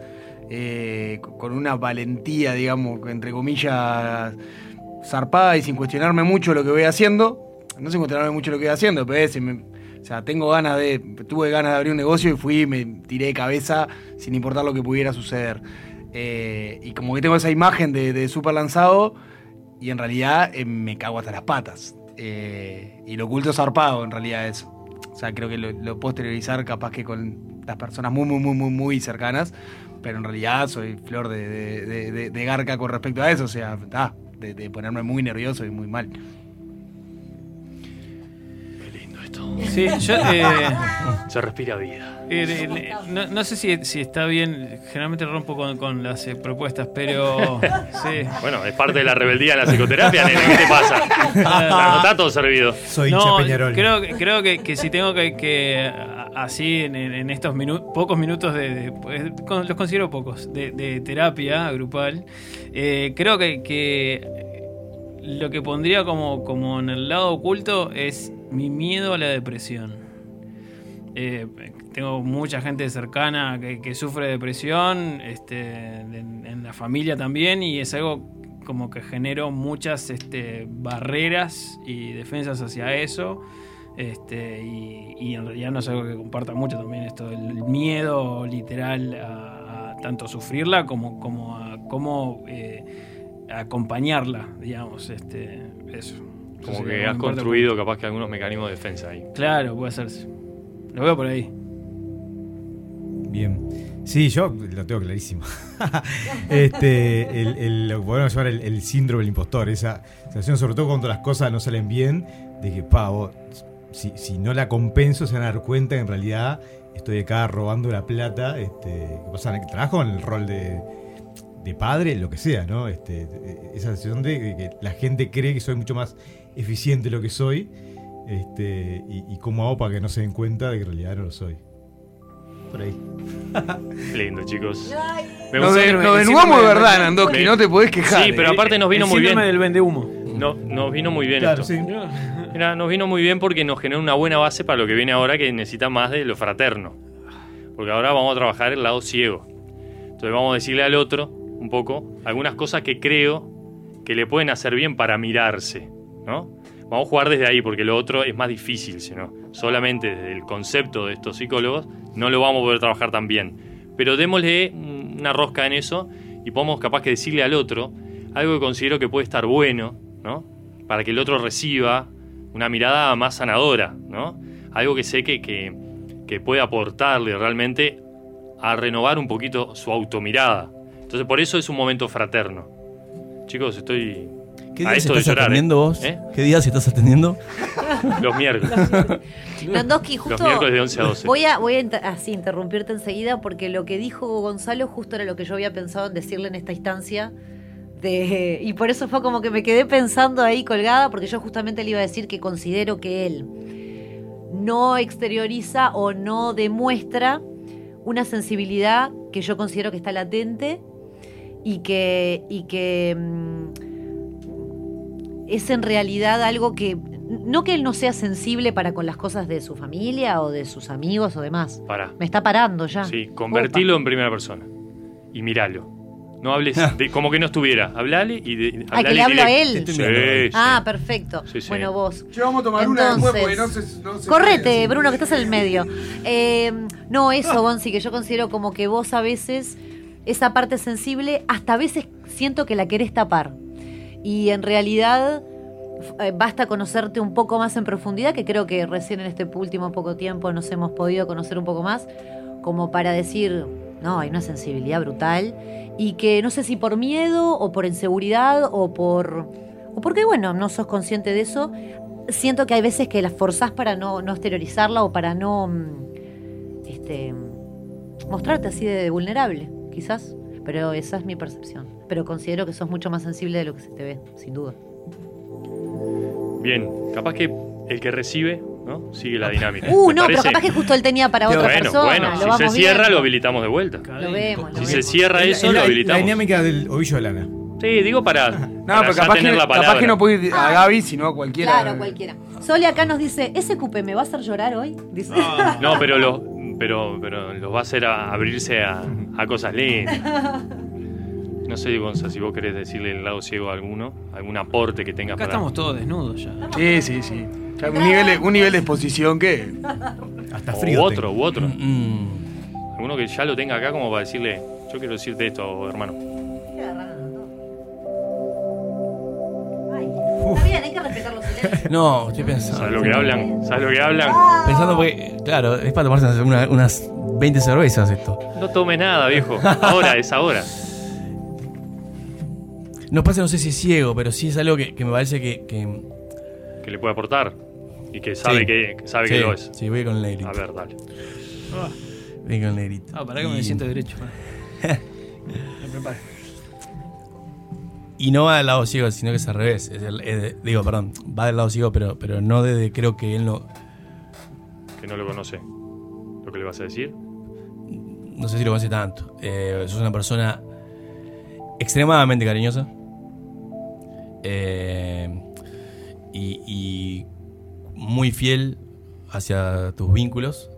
eh, con una valentía, digamos, entre comillas, zarpada y sin cuestionarme mucho lo que voy haciendo. No sin cuestionarme mucho lo que voy haciendo, pero es, me- o sea, tengo ganas de, tuve ganas de abrir un negocio y fui me tiré de cabeza sin importar lo que pudiera suceder. Eh, y como que tengo esa imagen de, de súper lanzado y en realidad eh, me cago hasta las patas. Eh, y lo oculto zarpado en realidad eso. O sea, creo que lo, lo puedo exteriorizar capaz que con las personas muy, muy, muy, muy, muy cercanas, pero en realidad soy flor de, de- de- de- garca con respecto a eso. O sea, de ponerme muy nervioso y muy mal. Sí, yo. eh, (laughs) Se respira vida. eh, eh, no, no sé si, si está bien, generalmente rompo con, con las eh, propuestas, pero. (laughs) Sí. Bueno, es parte de la rebeldía de la psicoterapia, nene. ¿Qué te pasa? No está todo servido. no, Creo, que- creo que, que si tengo que, así en, en- en estos minu- pocos minutos de, de- pues, con- los considero pocos, de, de terapia grupal, eh, creo que, que lo que pondría como, como en el lado oculto es mi miedo a la depresión. Eh, tengo mucha gente cercana que, sufre depresión, este, en, la familia también, y es algo como que genero muchas este, barreras y defensas hacia eso. Este, y, en realidad no es algo que comparta mucho también esto, el miedo literal a, a tanto sufrirla como, como a cómo eh, acompañarla, digamos, este, eso. Como que has parte construido capaz que algunos mecanismos de defensa ahí. Claro, puede hacerse. Lo veo por ahí. Bien. Sí, yo lo tengo clarísimo. (laughs) este, el, el- lo que podemos llamar el, el síndrome del impostor, esa sensación, sobre todo cuando las cosas no salen bien, de que, pa, vos, si, si no la compenso, se van a dar cuenta que en realidad estoy acá robando la plata. Este, o sea, trabajo en el rol de, de padre, lo que sea, ¿no? Este, esa sensación de que la gente cree que soy mucho más eficiente lo que soy. Este, y, y cómo hago para que no se den cuenta de que en realidad no lo soy. Por ahí. (laughs) Lindo, chicos. Nos de- nos de verdad, Nandoski, no te podés quejar, Sí, pero eh. aparte nos vino El muy bien. del vende humo. No, nos vino muy bien Claro, esto. sí. Mira, nos vino muy bien porque nos genera una buena base para lo que viene ahora que necesita más de lo fraterno. Porque ahora vamos a trabajar el lado ciego. Entonces vamos a decirle al otro un poco algunas cosas que creo que le pueden hacer bien para mirarse, ¿no? Vamos a jugar desde ahí porque lo otro es más difícil, si no. Solamente desde el concepto de estos psicólogos no lo vamos a poder trabajar tan bien. Pero démosle una rosca en eso y podemos capaz que decirle al otro algo que considero que puede estar bueno, ¿no? Para que el otro reciba una mirada más sanadora, ¿no? Algo que sé que, que, que puede aportarle realmente a renovar un poquito su automirada. Entonces por eso es un momento fraterno. Chicos, estoy... ¿Qué a días estás llorar, ¿eh? atendiendo vos? ¿Eh? ¿Qué días estás atendiendo? (laughs) Los miércoles. (laughs) Nandoski, justo. Los miércoles de 11 a 12. Voy a, voy a inter- así interrumpirte enseguida porque lo que dijo Gonzalo justo era lo que yo había pensado en decirle en esta instancia. De, y por eso fue como que me quedé pensando ahí colgada, porque yo justamente le iba a decir que considero que él no exterioriza o no demuestra una sensibilidad que yo considero que está latente y que, y que mm, es en realidad algo que, no que él no sea sensible para con las cosas de su familia o de sus amigos o demás. Pará. Me está parando ya. Sí, convertilo en primera persona. Y miralo. No hables (laughs) de, como que no estuviera. Hablale y de, Ah, que le hablo a él. Sí, sí. Ah, perfecto. Sí, sí. Bueno, vos. Che, vamos a tomar una después porque no Entonces, se- no se Correte, puede. Bruno, que estás en el medio. (laughs) Eh, no, eso, Gonzi, que yo considero como que vos a veces, esa parte sensible, hasta a veces siento que la querés tapar. Y en realidad eh, basta conocerte un poco más en profundidad, que creo que recién en este último poco tiempo nos hemos podido conocer un poco más, como para decir, no, hay una sensibilidad brutal. Y que no sé si por miedo o por inseguridad o por... O porque, bueno, no sos consciente de eso, siento que hay veces que las forzás para no, no exteriorizarla o para no mm, este, mostrarte así de vulnerable, quizás. Pero esa es mi percepción. Pero considero que sos mucho más sensible de lo que se te ve, sin duda. Bien, capaz que el que recibe, ¿no? Sigue la dinámica. Uh, ¿Te no, pero capaz que justo él tenía para otra bueno, persona. bueno, lo si vamos se cierra, viendo. lo habilitamos de vuelta. Lo vemos, lo Si se cierra Es eso, la- lo La habilitamos. dinámica del ovillo de lana. Sí, digo para, No, para pero capaz que, tener la capaz palabra. que no puede ir a Gaby, sino a cualquiera. Claro, cualquiera. Sole acá nos dice, ¿ese cupe me va a hacer llorar hoy? Dice. No, pero, lo, pero, pero los va a hacer a abrirse a, a cosas lindas. (laughs) No sé, Gonza, si vos querés decirle el lado ciego a alguno, algún aporte que tengas Acá para... estamos todos desnudos ya. Sí, sí, sí. Un, nivel de, un nivel de exposición que. Hasta O otro, u otro. Mm, Alguno que ya lo tenga acá como para decirle, yo quiero decirte esto, hermano. Está bien, hay que respetar los silencios. No, estoy pensando. ¿Sabes lo que hablan? ¿Sabes lo que hablan? Pensando porque, claro, es para tomarse una- unas 20 cervezas esto. No tome nada, viejo. Ahora es ahora. No pasa, no sé si es ciego, pero sí es algo que, que me parece que. que- Que le puede aportar. Y que sabe, Sí. que, que sabe Sí, que lo es. Sí, voy con el negrito. A ver, dale. Voy con el negrito. Ah, para que me Y- siento derecho. (laughs) Me preparo. Y no va del lado ciego, sino que es al revés. Es el- es de- digo, perdón, va del lado ciego, pero, pero no desde creo que él no. Que no lo conoce. ¿Lo que le vas a decir? No sé si lo conoce tanto. Eh, sos una persona extremadamente cariñosa. Eh, y, y muy fiel hacia tus vínculos.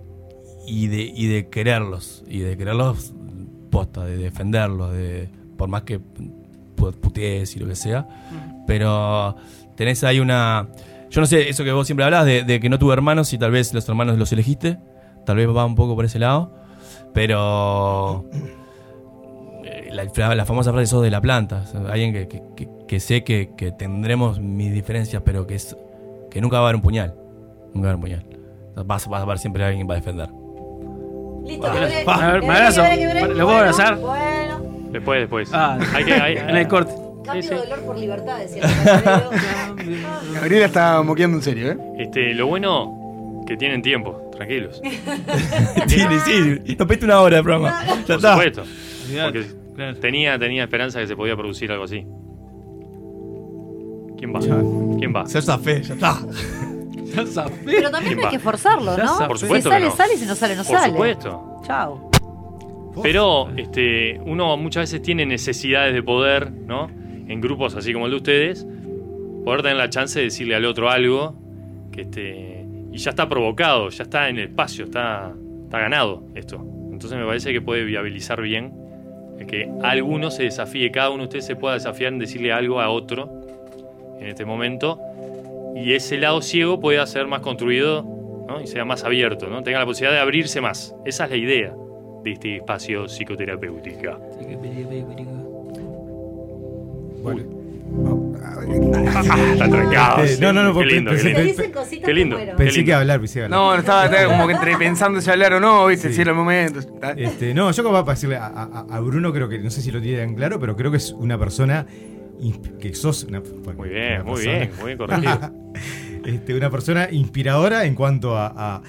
Y de, y de quererlos. Y de quererlos posta, de defenderlos. De, por más que putees y lo que sea. Pero tenés ahí una. Yo no sé, eso que vos siempre hablas de, de que no tuve hermanos y tal vez los hermanos los elegiste. Tal vez va un poco por ese lado. Pero. eh, La, famosa frase sos de la planta. O sea, Alguien que, que- que- que sé que, que tendremos mis diferencias, pero que es que nunca va a haber un puñal. Nunca va a haber un puñal. O sea, Vas, vas a ver siempre a alguien que va a defender. Listo, a ver, me abrazo. quebré, quebré. ¿Lo puedo abrazar? Bueno, Después, después. Ah, hay que, hay- en el corte. cambio Sí, sí. de dolor por libertad, decía. Gabriel. (laughs) Gabriela está moqueando en serio, ¿eh? Este, lo bueno que tienen tiempo, tranquilos. (laughs) Sí, sí, nos pediste una hora de programa. Ya Por está. supuesto. Porque tenía, tenía esperanza que se podía producir algo así. ¿Quién va? ¿Quién va? Ya fe, ya está. (laughs) Pero también ¿Quién hay va? que forzarlo, ¿no? Por supuesto si sale, que no. sale, y si no sale, no Por sale. supuesto. Chao. Pero este, uno muchas veces tiene necesidades de poder, ¿no? En grupos así como el de ustedes, poder tener la chance de decirle al otro algo que este, y ya está provocado, ya está en el espacio, está, está ganado esto. Entonces me parece que puede viabilizar bien el que alguno se desafíe, cada uno de ustedes se pueda desafiar en decirle algo a otro en este momento y ese lado ciego pueda ser más construido ¿no? y sea más abierto, ¿no? tenga la posibilidad de abrirse más. Esa es la idea de este espacio psicoterapéutica. Está trancado. Eh, no, no, no, qué lindo, pensé- qué lindo. Te dicen cositas Qué lindo. qué Pensé que lindo. iba a hablar, pensé que hablar. No, no estaba, estaba como que entre pensando si hablar o no, ¿viste? Si era el momento. Este, no, yo como para decirle a, a- a Bruno, creo que, no sé si lo tiene tan claro, pero creo que es una persona que sos una, Muy bien, muy bien, muy bien corregido. (laughs) este, una persona inspiradora en cuanto a, a-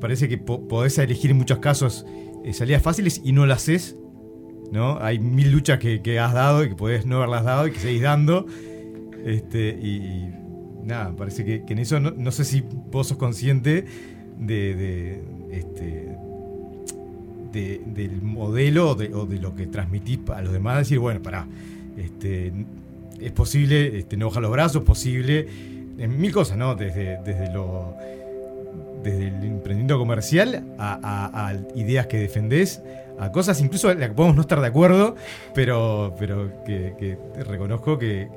parece que po- podés elegir en muchos casos eh, salidas fáciles y no las haces, ¿no? Hay mil luchas que, que has dado y que podés no haberlas dado y que seguís dando. Este, y, nada, parece que, en eso no, no sé si vos sos consciente de, de, este, de- del modelo o de, lo que transmitís a los demás, decir, bueno, pará, este, es posible este, no bajar los brazos, posible, en mil cosas, ¿no? Desde, desde lo desde el emprendimiento comercial a, a- a ideas que defendés, a cosas incluso en las que podemos no estar de acuerdo, pero, pero que, que reconozco que,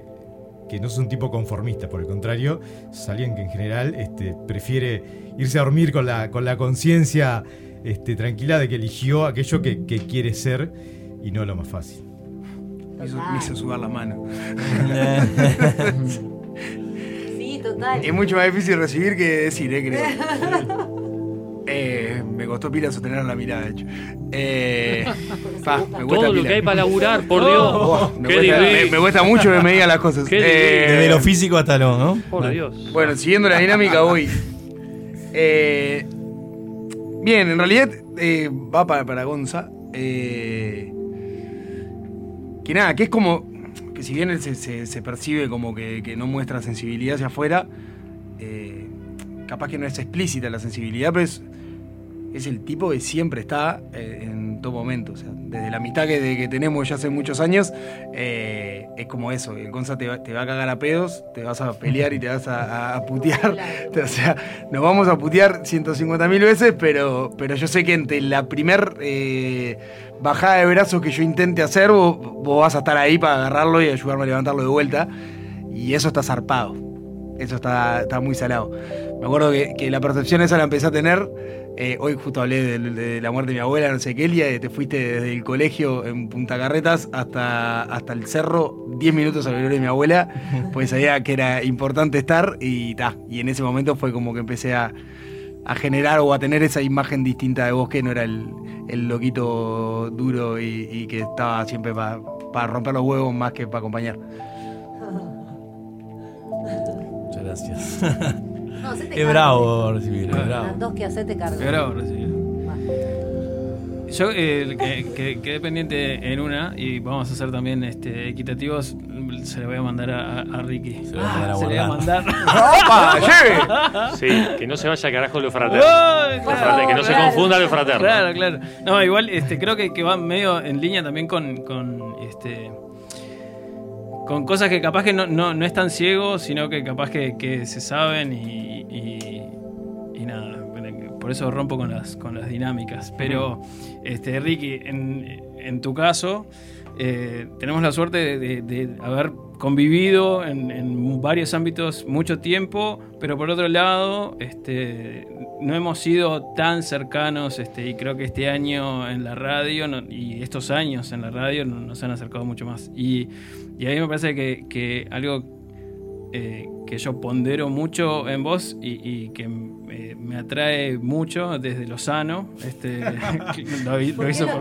que no sos un tipo conformista, por el contrario, sos alguien que en general este, prefiere irse a dormir con la, con la conciencia este, tranquila de que eligió aquello que, que quiere ser y no lo más fácil. Me hizo, me hizo sudar la mano. (laughs) (laughs) Total. Es mucho más difícil recibir que decir, eh, creo. (laughs) Eh, me costó pila sostener la mirada, de hecho. Eh, (laughs) pa, me cuesta Todo lo que hay para laburar, por Dios. (laughs) Oh, me, Qué cuesta, difícil. me- me cuesta mucho que me digan las cosas. Qué Eh, Desde lo físico hasta lo, ¿no? Por Dios. Bueno, siguiendo la dinámica voy. Eh, Bien, en realidad eh, va para, para Gonza. eh, que nada, que es como. Si bien él se, se- se percibe como que, que no muestra sensibilidad hacia afuera, eh, capaz que no es explícita la sensibilidad, pero es, es el tipo que siempre está eh, en todo momento. O sea, desde la amistad que, de- que tenemos ya hace muchos años, eh, es como eso. El Gonza te va, te va a cagar a pedos, te vas a pelear y te vas a, a- a putear. (laughs) O sea, nos vamos a putear 150 mil veces, pero, pero yo sé que entre la primer eh, bajada de brazos que yo intente hacer, vos, vos vas a estar ahí para agarrarlo y ayudarme a levantarlo de vuelta. Y eso está zarpado. Eso está, está muy salado. Me acuerdo que, que la percepción esa la empecé a tener. Eh, hoy justo hablé de, de la muerte de mi abuela, no sé qué, Elia, te fuiste desde el colegio en Punta Carretas hasta, hasta el cerro, 10 minutos al velorio de mi abuela, (laughs) pues sabía que era importante estar y ta. Y en ese momento fue como que empecé a, a generar o a tener esa imagen distinta de vos que no era el, el loquito duro y, y que estaba siempre para romper los huevos más que para acompañar. Muchas gracias. (laughs) No, cargo. bravo recibir, qué bravo. Las dos que hacete cargo. Qué bravo recibir. Yo eh, que, que- quedé pendiente en una y vamos a ser también este, equitativos. Se le voy a mandar a, Ricky. Se le va a mandar a Se le voy a guardar. mandar. (laughs) Sí, que no se vaya carajo lo fraterno. Fraterno, que no se confunda lo fraterno. Claro, claro. No, igual este, creo que, que va medio en línea también con, con este con cosas que capaz que no, no, no es tan ciego, sino que capaz que, que se saben y, y, nada. Por eso rompo con las, con las dinámicas. Pero, este, Ricky, en, en tu caso, eh, tenemos la suerte de, de- haber convivido en, en varios ámbitos mucho tiempo, pero por otro lado, este, no hemos sido tan cercanos este, y creo que este año en la radio y estos años en la radio no- nos han acercado mucho más. Y, y a mí me parece que, que algo eh, que yo pondero mucho en vos y, y que eh, me atrae mucho desde lo sano. Este, (laughs) lo, lo ¿Por hizo lo?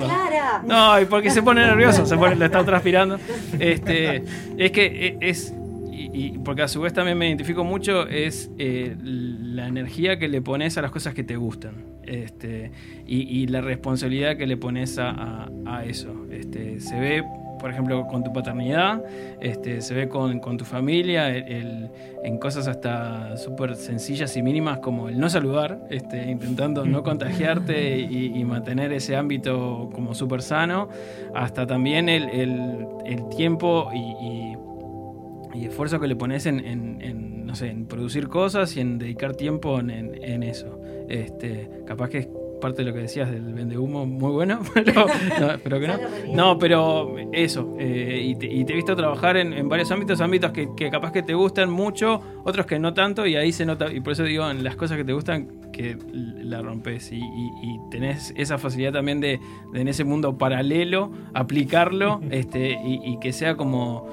No, y porque se pone nervioso, se pone, le está transpirando. Este, es que e- es. Y, y porque a su vez también me identifico mucho, es eh, la energía que le pones a las cosas que te gustan. Este, y, y la responsabilidad que le pones a, a- a eso. Este, se ve, por ejemplo, con tu paternidad, este, se ve con, con tu familia, el- el- en cosas hasta súper sencillas y mínimas como el no saludar, este, intentando no (laughs) contagiarte y, y mantener ese ámbito como súper sano, hasta también el, el- el tiempo y, y- y esfuerzo que le pones en, en- en, no sé, en producir cosas y en dedicar tiempo en, en- eso. Este, capaz que es parte de lo que decías del vende humo muy bueno, (laughs) pero, no, pero que no. No, pero eso. eh, y, te, y te he visto trabajar en, en varios ámbitos, ámbitos que, que capaz que te gustan mucho, otros que no tanto, y ahí se nota, y por eso digo, en las cosas que te gustan, que la rompes y, y- y tenés esa facilidad también de, de en ese mundo paralelo aplicarlo (laughs) este, y, y que sea como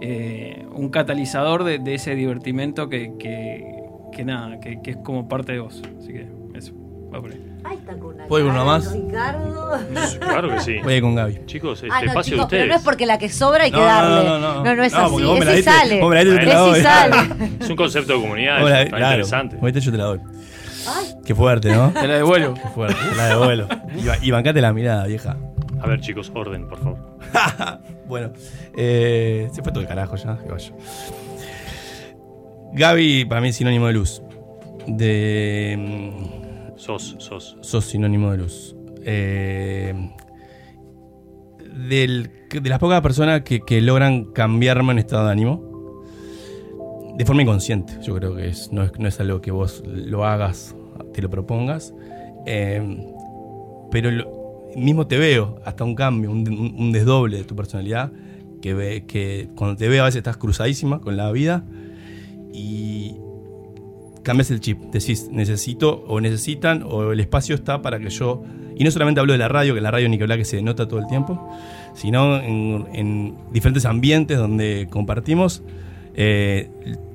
eh, un catalizador de, de ese divertimento que, que, que nada, que, que es como parte de vos. Así que eso, va por ahí. Ahí está con una ¿Puedo ir cara, uno más? Ricardo. Claro que sí. Voy a ir con Gaby. Chicos, este Ah, no, espacio chicos, de pero ustedes. no es porque la que sobra hay que No, no, darle. no, no, no. no, es No, así. vos me la Ese diste- sale. vos me la diste, yo te la Ese doy. sale. Es un concepto de comunidad, está claro, interesante. ahorita yo te la doy. Qué fuerte, ¿no? Te la devuelvo. Qué fuerte, te la devuelvo. Y, ba- y bancate la mirada, vieja. A ver, chicos, orden, por favor. (laughs) Bueno, eh, se fue todo el carajo ya, que vaya. Gaby para mí es sinónimo de luz. De. mm, Sos, sos. Sos sinónimo de luz. Eh, del- de las pocas personas que, logran cambiarme en estado de ánimo. De forma inconsciente, yo creo que es, no, es, no es algo que vos lo hagas, te lo propongas. Eh, pero mismo te veo, hasta un cambio, un, un- un desdoble de tu personalidad, que, ve, que cuando te veo a veces estás cruzadísima con la vida y cambias el chip. Decís, necesito o necesitan o el espacio está para que yo... Y no solamente hablo de la radio, que la radio ni que hablar que se denota todo el tiempo, sino en, en diferentes ambientes donde compartimos. eh,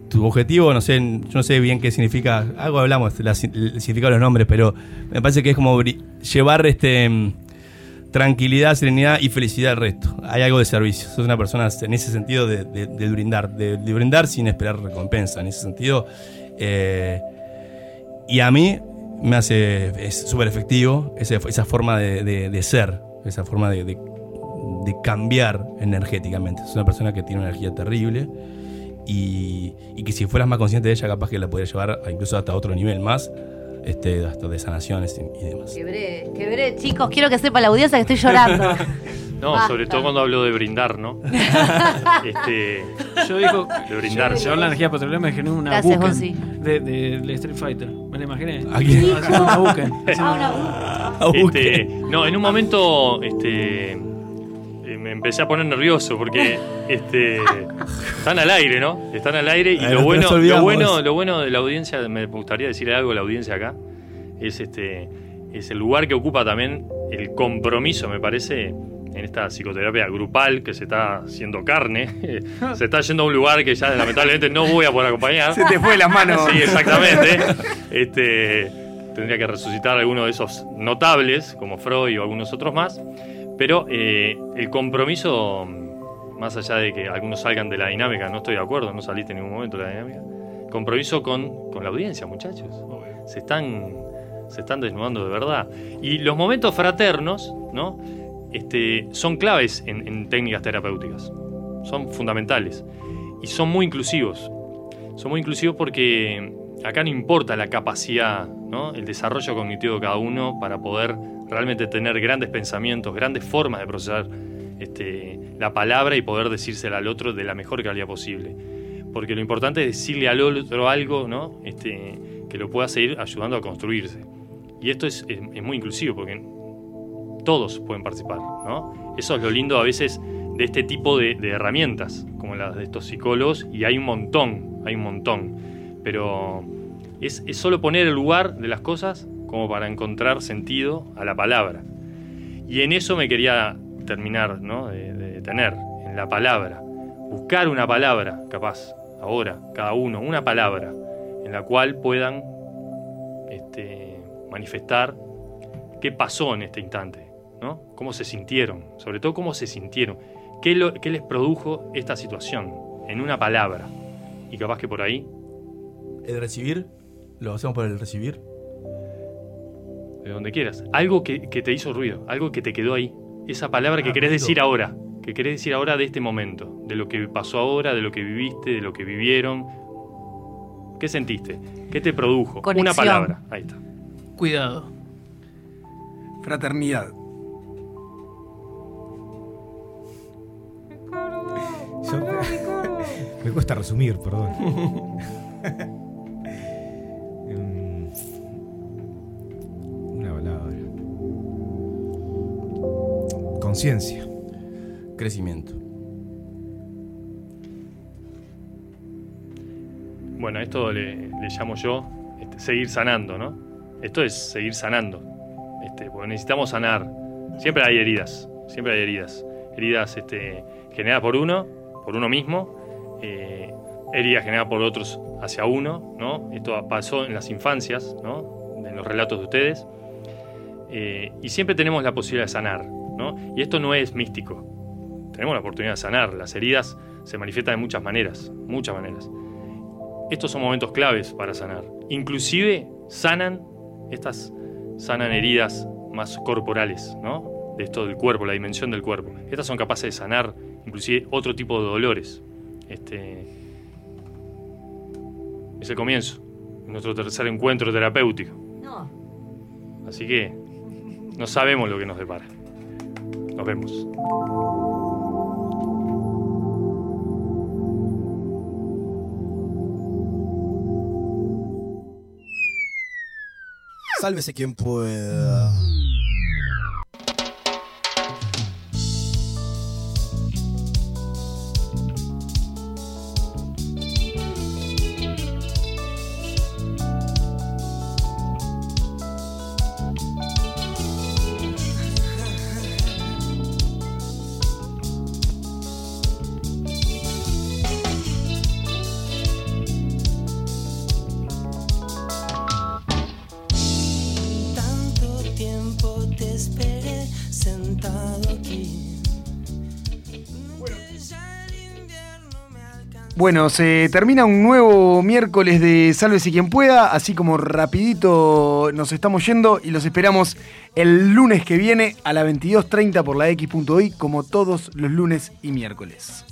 tu objetivo, no sé, yo no sé bien qué significa, algo hablamos, la- el significado de los nombres, pero me parece que es como llevar este tranquilidad, serenidad y felicidad al resto. Hay algo de servicio. Sos una persona en ese sentido de, brindar, de brindar sin esperar recompensa. En ese sentido, eh, y a mí me hace. Es súper efectivo esa forma de, de- de ser, esa forma de, de- cambiar energéticamente. Es una persona que tiene una energía terrible y, y que si fueras más consciente de ella, capaz que la podría llevar incluso hasta otro nivel más, este, hasta de sanaciones y, y demás. Quebré, quebré, chicos, quiero que sepa la audiencia que estoy llorando. (laughs) No, Basta. sobre todo cuando hablo de brindar, ¿no? (laughs) este, Yo digo, de brindar. yo la energía petrolera me generó una Gracias, Buken Gonzi. de, de, de Street Fighter. ¿Me la imaginé? ¿A quién? Haciendo una Buken. Ah, Este, no, en un momento este, eh, me empecé a poner nervioso porque este, están al aire, ¿no? Están al aire y Ay, lo nos bueno, lo olvidamos. bueno, lo bueno de la audiencia, me gustaría decirle algo a la audiencia acá, es este, es el lugar que ocupa también el compromiso, me parece, en esta psicoterapia grupal que se está haciendo carne, (laughs) se está yendo a un lugar que ya lamentablemente no voy a poder acompañar. Se te fue las manos. (laughs) Sí, exactamente. Este, tendría que resucitar alguno de esos notables, como Freud o algunos otros más. Pero eh, el compromiso, más allá de que algunos salgan de la dinámica, no estoy de acuerdo, no saliste en ningún momento de la dinámica. Compromiso con, con la audiencia, muchachos. Se están, se están desnudando de verdad. Y los momentos fraternos, ¿no? Este, son claves en, en técnicas terapéuticas. Son fundamentales. Y son muy inclusivos. Son muy inclusivos porque acá no importa la capacidad, ¿no? el desarrollo cognitivo de cada uno para poder realmente tener grandes pensamientos, grandes formas de procesar este, la palabra y poder decírsela al otro de la mejor calidad posible. Porque lo importante es decirle al otro algo ¿no? este, que lo pueda seguir ayudando a construirse. Y esto es, es- es muy inclusivo porque todos pueden participar. ¿no? Eso es lo lindo a veces de este tipo de, herramientas, como las de estos psicólogos, y hay un montón, hay un montón. Pero es, solo poner el lugar de las cosas como para encontrar sentido a la palabra. Y en eso me quería terminar ¿no? de, detener, en la palabra. Buscar una palabra, capaz, ahora, cada uno, una palabra en la cual puedan este, manifestar qué pasó en este instante, ¿no? Cómo se sintieron, sobre todo cómo se sintieron, qué, lo- qué les produjo esta situación en una palabra. Y capaz que por ahí, El recibir, lo hacemos por el recibir. de donde quieras, algo que, que te hizo ruido, algo que te quedó ahí, esa palabra que Ah, querés ruido. decir ahora, que querés decir ahora de este momento, de lo que pasó ahora, de lo que viviste, de lo que vivieron. ¿Qué sentiste? ¿Qué te produjo? Una palabra. Ahí está. Cuidado. Fraternidad. Yo- (laughs) me cuesta resumir, perdón. Mm, (laughs) Una palabra. Conciencia. Crecimiento. Bueno, esto le, le llamo yo este, seguir sanando, ¿no? Esto es seguir sanando. Este, porque necesitamos sanar. Siempre hay heridas, siempre hay heridas. Heridas este, generadas por uno, por uno mismo, eh, heridas generadas por otros hacia uno, ¿no? Esto pasó en las infancias, ¿no? En los relatos de ustedes. Eh, y siempre tenemos la posibilidad de sanar, ¿no? Y esto no es místico. Tenemos la oportunidad de sanar. Las heridas se manifiestan de muchas maneras, muchas maneras. Estos son momentos claves para sanar. Inclusive sanan estas sanan heridas más corporales, ¿no? De esto del cuerpo, la dimensión del cuerpo. Estas son capaces de sanar inclusive otro tipo de dolores. Este es el comienzo, de nuestro tercer encuentro terapéutico. No. Así que no sabemos lo que nos depara. Nos vemos. Sálvese quien pueda. bueno, se termina un nuevo miércoles de Sálvese quien pueda, así como rapidito nos estamos yendo y los esperamos el lunes que viene a la 22.30 por la X.I, como todos los lunes y miércoles.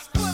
Las